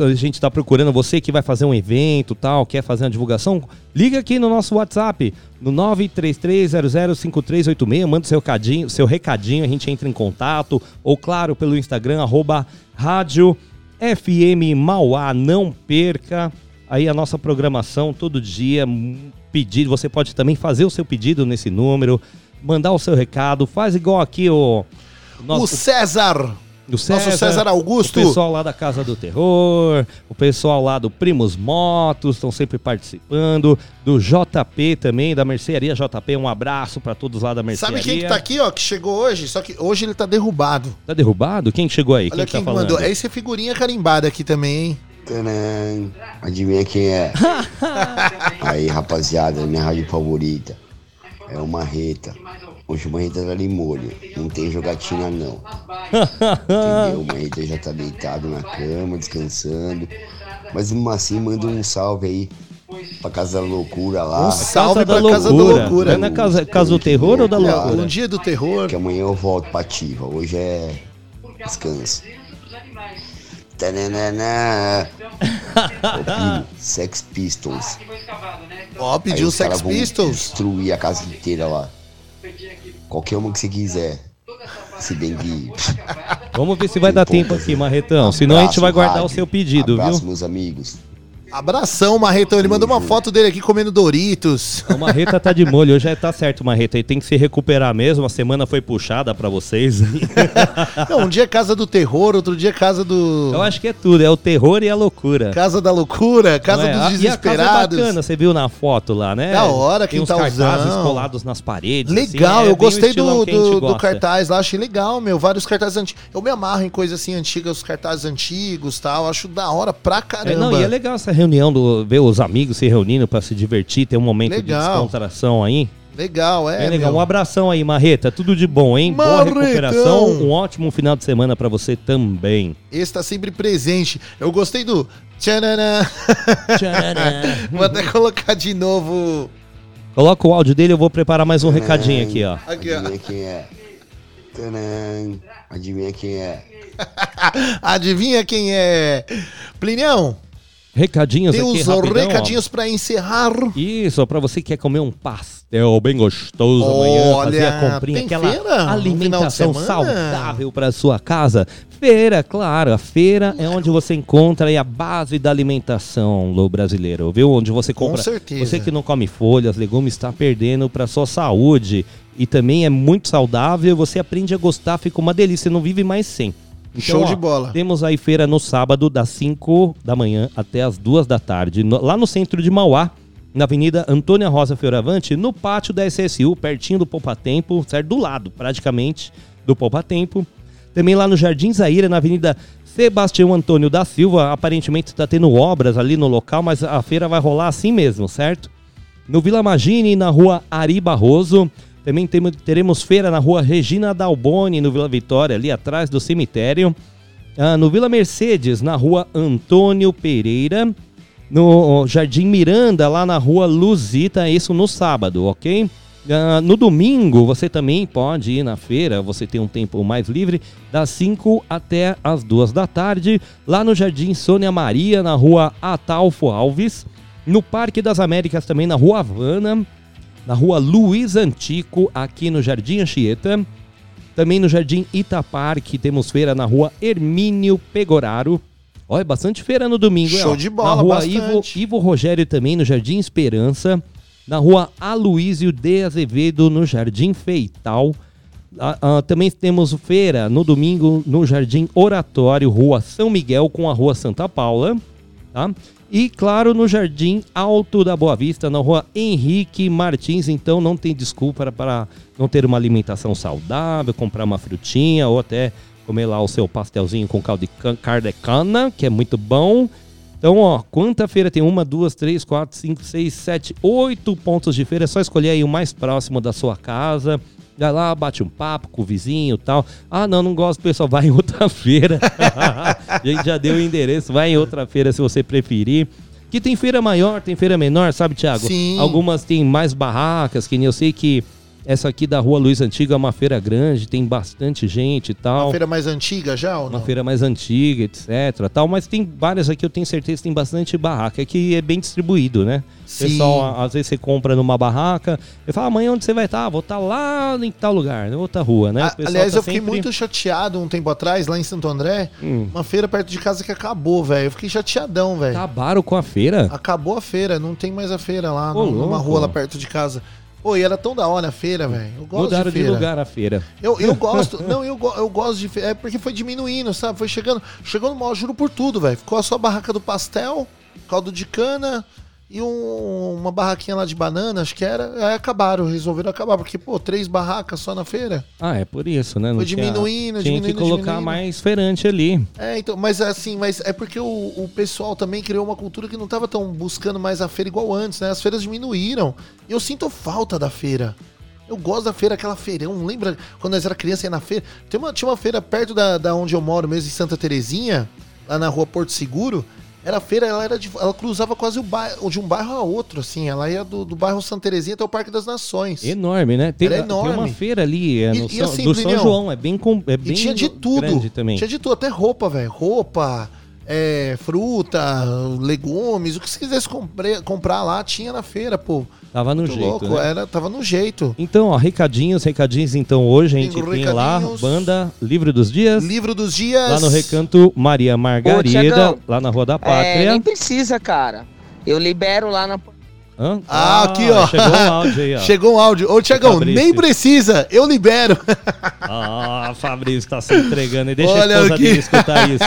S11: A gente tá procurando você que vai fazer um evento, tal, quer fazer uma divulgação, liga aqui no nosso WhatsApp, no 933005386, manda seu recadinho, seu recadinho, a gente entra em contato, ou claro, pelo Instagram, arroba rádio FM Mauá, não perca aí a nossa programação todo dia, pedido, você pode também fazer o seu pedido nesse número, mandar o seu recado, faz igual aqui o...
S12: o César.
S11: O César,
S12: Nosso César Augusto.
S11: O pessoal lá da Casa do Terror, o pessoal lá do Primos Motos estão sempre participando, do JP também, da Mercearia JP, um abraço pra todos lá da Mercearia.
S12: Sabe quem que tá aqui, ó, que chegou hoje? Só que hoje ele tá derrubado.
S11: Tá derrubado? Quem chegou aí?
S12: Olha
S11: quem
S12: quem
S11: tá falando?
S12: mandou. Essa é figurinha carimbada aqui também, hein?
S15: Tcharam. Adivinha quem é? Aí, rapaziada, minha rádio favorita. É o Marreta. Hoje o Marreta tá de molho. Não tem jogatina, não. Entendeu? O Marreta já tá deitado na cama, descansando. Mas mesmo assim, manda um salve aí pra Casa da Loucura lá.
S12: Um salve pra Casa da Loucura.
S11: É na casa, casa do terror ou da loucura?
S12: Um dia do terror.
S15: Que amanhã eu volto pra ativa. Hoje é descanso. Tananana. Filho, Sex Pistols.
S12: Ó,
S15: Aí
S12: pediu Sex Pistols.
S15: Destruir a casa inteira lá. Qualquer uma que você quiser. Se bem que.
S11: Vamos ver se vai dar tempo aqui, Marretão. Senão a gente vai guardar o seu pedido,
S15: Abraço,
S11: viu?
S15: meus amigos.
S12: Abração, Marretão. Ele mandou uma foto dele aqui comendo Doritos.
S11: O Marreta tá de molho, hoje é- tá certo, Marreta. E tem que se recuperar mesmo. A semana foi puxada pra vocês.
S12: Não, um dia é Casa do Terror, outro dia é Casa do.
S11: Eu acho que é tudo, é o terror e a loucura.
S12: Casa da Loucura, Casa
S11: é?
S12: dos
S11: Ah, E a casa é
S12: Desesperados.
S11: bacana, você viu na foto lá, né?
S12: Da hora,
S11: Tem uns
S12: quintalzão.
S11: cartazes colados nas paredes.
S12: Legal,
S11: assim, é
S12: eu gostei do, do, do cartaz lá, achei legal, meu. Vários cartazes antigos. Eu me amarro em coisas assim antigas, os cartazes antigos tal. Acho da hora pra
S11: É,
S12: caramba.
S11: não, e é legal essa reunião, do, ver os amigos se reunindo pra se divertir, ter um momento
S12: Legal.
S11: de descontração aí.
S12: Legal, é.
S11: É, legal.
S12: meu.
S11: Um abração aí, Marreta. Tudo de bom, hein? Boa
S12: Marretão.
S11: recuperação. Um ótimo final de semana pra você também.
S12: Esse tá sempre presente. Eu gostei do. Tchananã. Vou até colocar de novo.
S11: Coloca o áudio dele, eu vou preparar mais um recadinho aqui, ó.
S12: Aqui, ó.
S15: Adivinha quem é? Tcharam. Adivinha quem é?
S12: Adivinha quem é? Plinião,
S11: Recadinhos
S12: tem
S11: aqui,
S12: os
S11: rapidão,
S12: recadinhos pra encerrar.
S11: Isso, pra você que quer comer um pastel bem gostoso amanhã, fazer a
S12: Olha,
S11: comprinha,
S12: tem
S11: aquela
S12: feira
S11: alimentação saudável pra sua casa. Feira, claro, a feira é onde você encontra a base da alimentação lo brasileiro, viu? Onde você
S12: Com
S11: compra.
S12: certeza.
S11: Você que não come folhas, legumes, está perdendo pra sua saúde e também é muito saudável. Você aprende a gostar, fica uma delícia, não vive mais sem.
S12: Show de bola.
S11: Temos aí feira no sábado, das 5 da manhã até as 2 da tarde, no- lá no centro de Mauá, na Avenida Antônia Rosa Fioravante, no pátio da SSU, pertinho do Poupa Tempo, certo? Do lado, praticamente, do Poupa Tempo. Também lá no Jardim Zaira, na Avenida Sebastião Antônio da Silva. Aparentemente está tendo obras ali no local, mas a feira vai rolar assim mesmo, certo? No Vila Magine, na rua Ari Barroso. Também teremos feira na rua Regina Dalboni, no Vila Vitória, ali atrás do cemitério. Ah, no Vila Mercedes, na rua Antônio Pereira. No Jardim Miranda, lá na rua Luzita, isso no sábado, ok? Ah, no domingo, você também pode ir na feira, você tem um tempo mais livre, das 5 até as 2 da tarde, lá no Jardim Sônia Maria, na rua Atalfo Alves. No Parque das Américas, também na rua Havana na rua Luiz Antico, aqui no Jardim Anchieta. Também no Jardim Itaparque temos feira na rua Hermínio Pegoraro. Olha, bastante feira no domingo,
S12: Show
S11: ó.
S12: de bola,
S11: Na rua
S12: bastante.
S11: Ivo, Ivo Rogério também no Jardim Esperança. Na rua Aloísio de Azevedo, no Jardim Feital. Ah, ah, também temos feira no domingo no Jardim Oratório, Rua São Miguel com a Rua Santa Paula. Tá? E claro, no Jardim Alto da Boa Vista, na rua Henrique Martins. Então não tem desculpa para não ter uma alimentação saudável, comprar uma frutinha ou até comer lá o seu pastelzinho com caldo de carne cana, que é muito bom. Então, ó, quanta feira tem? Uma, duas, três, quatro, cinco, seis, sete, oito pontos de feira. É só escolher aí o mais próximo da sua casa. Vai lá, bate um papo com o vizinho e tal. Ah, não, não gosto, pessoal. Vai em outra feira. a gente já deu o endereço. Vai em outra feira se você preferir. Que tem feira maior, tem feira menor, sabe, Thiago?
S12: Sim.
S11: Algumas tem mais barracas, que nem eu sei que essa aqui da Rua Luiz Antiga é uma feira grande, tem bastante gente e tal.
S12: Uma feira mais antiga já ou
S11: Uma
S12: não?
S11: feira mais antiga, etc. Tal, mas tem várias aqui, eu tenho certeza que tem bastante barraca. É que é bem distribuído, né?
S12: Sim.
S11: Pessoal, a- às vezes você compra numa barraca, e fala, amanhã onde você vai estar? vou estar lá em tal lugar, em outra rua, né? Pessoal
S12: Aliás,
S11: tá
S12: eu fiquei
S11: sempre-
S12: muito chateado um tempo atrás, lá em Santo André.
S11: Hum.
S12: Uma feira perto de casa que acabou, velho. Eu fiquei chateadão, velho.
S11: Acabaram com a feira?
S12: Acabou a feira, não tem mais a feira lá,
S11: Ô,
S12: numa
S11: louco.
S12: rua lá perto de casa. Pô, e era tão da hora a feira, velho. Eu gosto
S11: Mudaram
S12: de
S11: de,
S12: feira.
S11: lugar a feira.
S12: Eu, eu gosto, não, eu, eu gosto de feira. É porque foi diminuindo, sabe? Foi chegando, chegou no maior juro por tudo, velho. Ficou só a barraca do pastel, caldo de cana e um- uma barraquinha lá de banana, acho que era. Aí acabaram, resolveram acabar, porque, pô, três barracas só na feira.
S11: Ah, é por isso, né? Não
S12: Foi
S11: tinha-
S12: diminuindo,
S11: Tinha
S12: diminuindo,
S11: que colocar
S12: diminuindo.
S11: mais feirante ali.
S12: É, então, mas assim, mas é porque o, o pessoal também criou uma cultura que não tava tão buscando mais a feira igual antes, né? As feiras diminuíram. E eu sinto falta da feira. Eu gosto da feira, aquela feirão. Lembra quando nós era criança ia na feira? Tem uma, tinha uma feira perto da, da onde eu moro mesmo, em Santa Terezinha, lá na rua Porto Seguro. Era feira, ela era de- ela cruzava quase o bairro, de um bairro a outro, assim. Ela ia do, do bairro Santa Terezinha até o Parque das Nações.
S11: Enorme, né? Tem,
S12: Era
S11: tem
S12: enorme.
S11: uma feira ali é,
S12: E-
S11: no
S12: e
S11: São-
S12: assim,
S11: do São João. É bem, com, é
S12: E
S11: bem
S12: tinha de tudo.
S11: grande também.
S12: Tinha de tudo, até roupa, velho. Roupa, é, fruta, legumes, o que você quisesse compre- comprar lá, tinha na feira, pô.
S11: Tava no
S12: Muito
S11: jeito,
S12: louco,
S11: né?
S12: era, tava no jeito.
S11: Então, ó, recadinhos, recadinhos. Então, hoje a gente
S12: Tenho
S11: tem lá, banda Livro dos Dias.
S12: Livro dos Dias.
S11: Lá no Recanto Maria Margarida,
S23: Tiagão,
S11: lá na Rua da
S23: É,
S11: Pátria.
S23: nem precisa, cara. Eu libero lá na.
S11: Hã?
S12: Ah, aqui, ó.
S11: Chegou um áudio aí, ó.
S12: Chegou um áudio. Ô, Tiagão, nem precisa, eu libero.
S11: Ah, Fabrício tá se entregando. E deixa
S12: Olha
S11: a esposa
S12: aqui.
S11: dele escutar isso.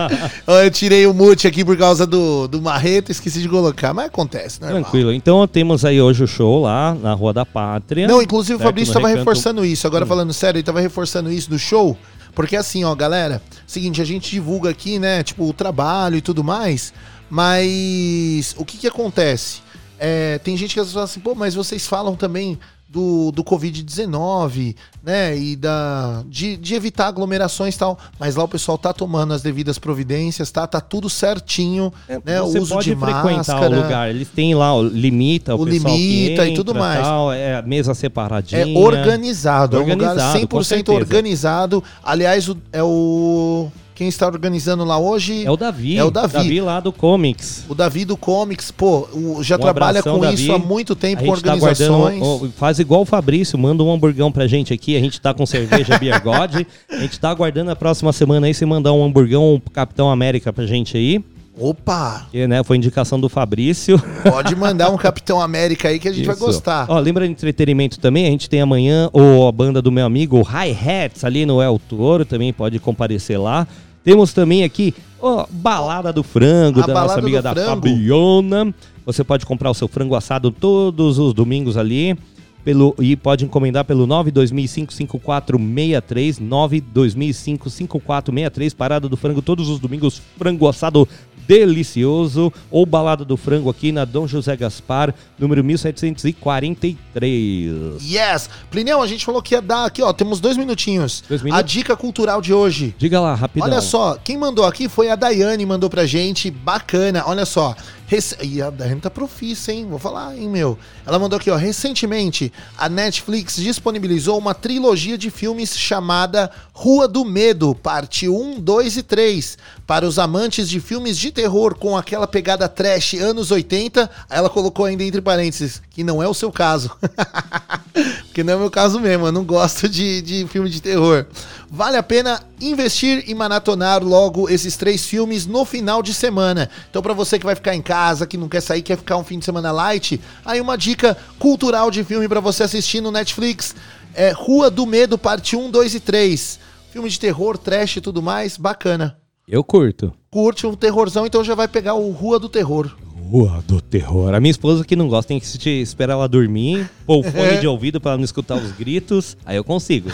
S12: Eu tirei o mute aqui por causa do, do Marreto, esqueci de colocar, mas acontece, né?
S11: Tranquilo. Então, temos aí hoje o show lá na Rua da Pátria.
S12: Não, inclusive o? Fabrício estava
S11: Recanto-
S12: reforçando isso. Agora falando sério, ele tava reforçando isso do show. Porque assim, ó, galera, seguinte, a gente divulga aqui, né, tipo, o trabalho e tudo mais, mas o que que acontece? É, tem gente que às vezes fala assim, pô, mas vocês falam também do, do Covid-19, né, e da, de, de evitar aglomerações e tal, mas lá o pessoal tá tomando as devidas providências, tá? Tá tudo certinho, né, o uso de
S11: frequentar
S12: máscara.
S11: o lugar. Eles têm lá, o limita o,
S12: O limita e tudo
S11: entra,
S12: mais.
S11: Tal, é mesa separadinha.
S12: É organizado, é um
S11: Organizado,
S12: lugar
S11: com
S12: 100%
S11: certeza.
S12: organizado. Aliás, o- é o. Quem está organizando lá hoje.
S11: É o Davi.
S12: É o Davi.
S11: lá do Comics.
S12: O Davi do Comics, pô, o- já
S11: Um
S12: trabalha
S11: abração,
S12: com
S11: Davi.
S12: isso há muito tempo,
S11: A
S12: com
S11: tá
S12: organizações.
S11: guardando- ó, faz igual o Fabrício, manda um hamburgão pra gente aqui. A gente tá com cerveja Beer God. A gente tá aguardando a próxima semana aí você mandar um hamburgão um Capitão América pra gente aí.
S12: Opa!
S11: Que, né, foi indicação do Fabrício.
S12: Pode mandar um Capitão América aí que a gente vai
S11: Isso.
S12: gostar.
S11: Ó, lembra de entretenimento também? A gente tem amanhã o, a banda do meu amigo Hi Hats ali no El Toro, também pode comparecer lá. Temos também aqui ó, Balada do Frango,
S12: A
S11: da
S12: Balada
S11: nossa amiga
S12: do
S11: da
S12: Frango.
S11: Fabiana. Você pode comprar o seu frango assado todos os domingos ali. Pelo, e pode encomendar pelo 920055463, 920055463, Parada do Frango todos os domingos, frango assado delicioso, ou Balada do Frango aqui na Dom José Gaspar, número 1743.
S12: Yes! Plineu, a gente falou que ia dar aqui, ó. Temos dois minutinhos.
S11: Dois minutos?
S12: A dica cultural de hoje.
S11: Diga lá, rapidão.
S12: Olha só, quem mandou aqui foi a Daiane, mandou pra gente. Bacana, olha só. Rec... E a Daiane tá profissa, hein? Vou falar, hein, meu. Ela mandou aqui, ó. Recentemente, a Netflix disponibilizou uma trilogia de filmes chamada Rua do Medo, parte 1, 2 e 3. Para os amantes de filmes de terror com aquela pegada trash anos 80, ela colocou ainda entre parênteses, que não é o seu caso. Porque não é o meu caso mesmo, eu não gosto de, de filme de terror. Vale a pena investir e maratonar logo esses três filmes no final de semana. Então, pra você que vai ficar em casa, que não quer sair, quer ficar um fim de semana light, aí uma dica cultural de filme pra você assistir no Netflix. É Rua do Medo, parte 1, 2 e 3. Filme de terror, trash e tudo mais, bacana.
S11: Eu curto.
S12: Curte um terrorzão, então já vai pegar o Rua do Terror.
S11: Rua do Terror. A minha esposa que não gosta tem que esperar ela dormir, pôr o fone
S12: É.
S11: de ouvido pra ela não escutar os gritos. Aí eu consigo.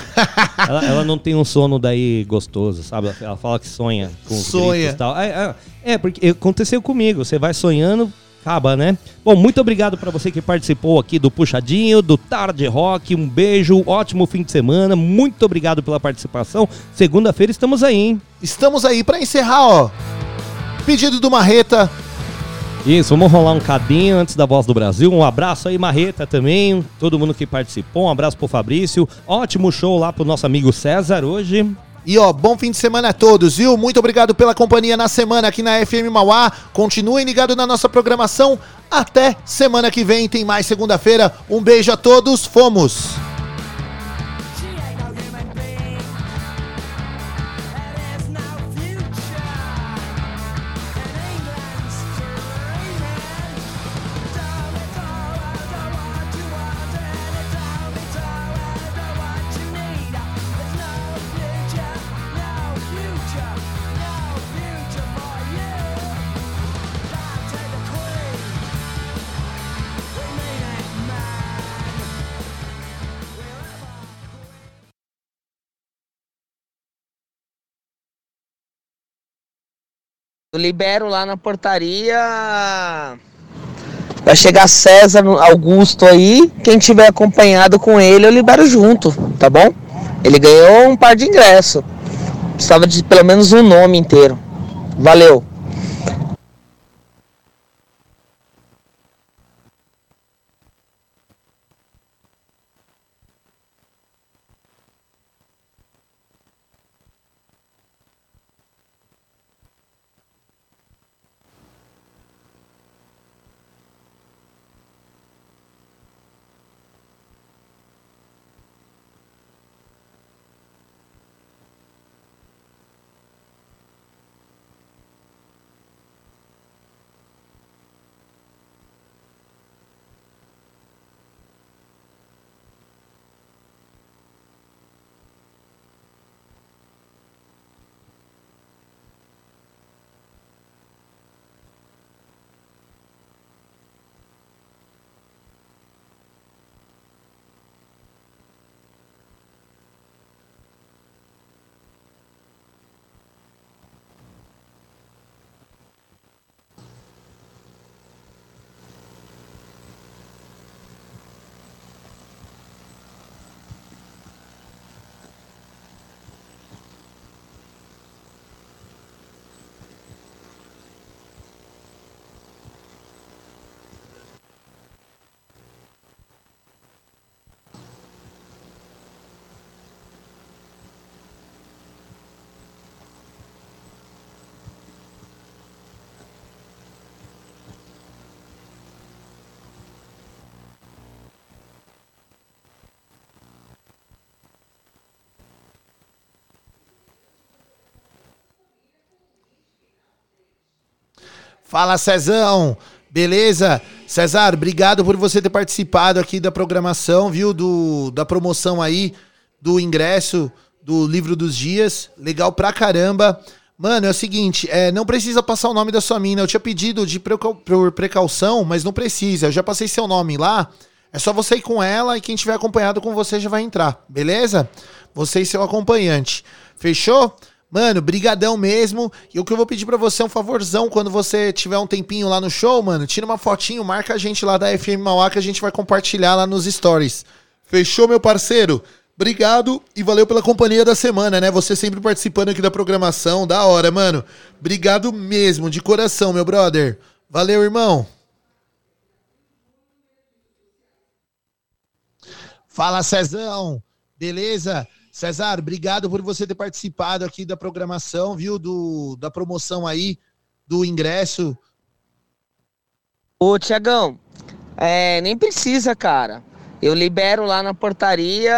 S11: ela, ela não tem um sono daí gostoso, sabe? Ela, fala que sonha com os
S12: Sonha.
S11: gritos e tal. É, é, é, porque aconteceu comigo. Você vai sonhando, acaba, né? Bom, muito obrigado pra você que participou aqui do Puxadinho, do Tarde Rock. Um beijo, ótimo fim de semana. Muito obrigado pela participação. Segunda-feira estamos aí, hein?
S12: Estamos aí pra encerrar, ó. Pedido do Marreta.
S11: Isso, vamos rolar um cadinho antes da Voz do Brasil. Um abraço aí, Marreta, também. Todo mundo que participou. Um abraço pro Fabrício. Ótimo show lá pro nosso amigo César hoje.
S12: E ó, bom fim de semana a todos, viu? Muito obrigado pela companhia na semana aqui na FM Mauá. Continuem ligados na nossa programação. Até semana que vem, tem mais segunda-feira. Um beijo a todos, fomos!
S13: Eu libero lá na portaria. Vai chegar César Augusto aí. Quem tiver acompanhado com ele, eu libero junto, tá bom? Ele ganhou um par de ingresso. Precisava de pelo menos um nome inteiro. Valeu.
S12: Fala, Cezão! Beleza? Cesar, obrigado por você ter participado aqui da programação, viu? Do, da promoção aí, do ingresso do livro dos dias. Legal pra caramba. Mano, é o seguinte, é, não precisa passar o nome da sua mina. Eu tinha pedido de por precaução, mas não precisa. Eu já passei seu nome lá. É só você ir com ela e quem tiver acompanhado com você já vai entrar, beleza? Você e seu acompanhante. Fechou? Mano, brigadão mesmo. E o que eu vou pedir pra você é um favorzão, quando você tiver um tempinho lá no show, mano, tira uma fotinho, marca a gente lá da FM Mauá que a gente vai compartilhar lá nos stories. Fechou, meu parceiro? Obrigado e valeu pela companhia da semana, né? Você sempre participando aqui da programação, da hora, mano. Obrigado mesmo, de coração, meu brother. Valeu, irmão. Fala, Cezão. Beleza? Cesar, obrigado por você ter participado aqui da programação, viu? Do, da promoção aí, do ingresso.
S13: Ô, Tiagão, é, nem precisa, cara. Eu libero lá na portaria.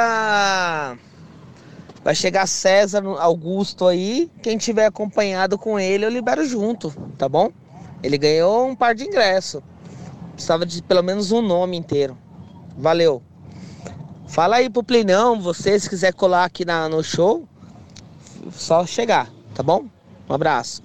S13: Vai chegar César Augusto aí. Quem tiver acompanhado com ele, eu libero junto, tá bom? Ele ganhou um par de ingresso. Precisava de pelo menos um nome inteiro. Valeu. Fala aí pro Plinão, você se quiser colar aqui na, no show, só chegar, tá bom? Um abraço.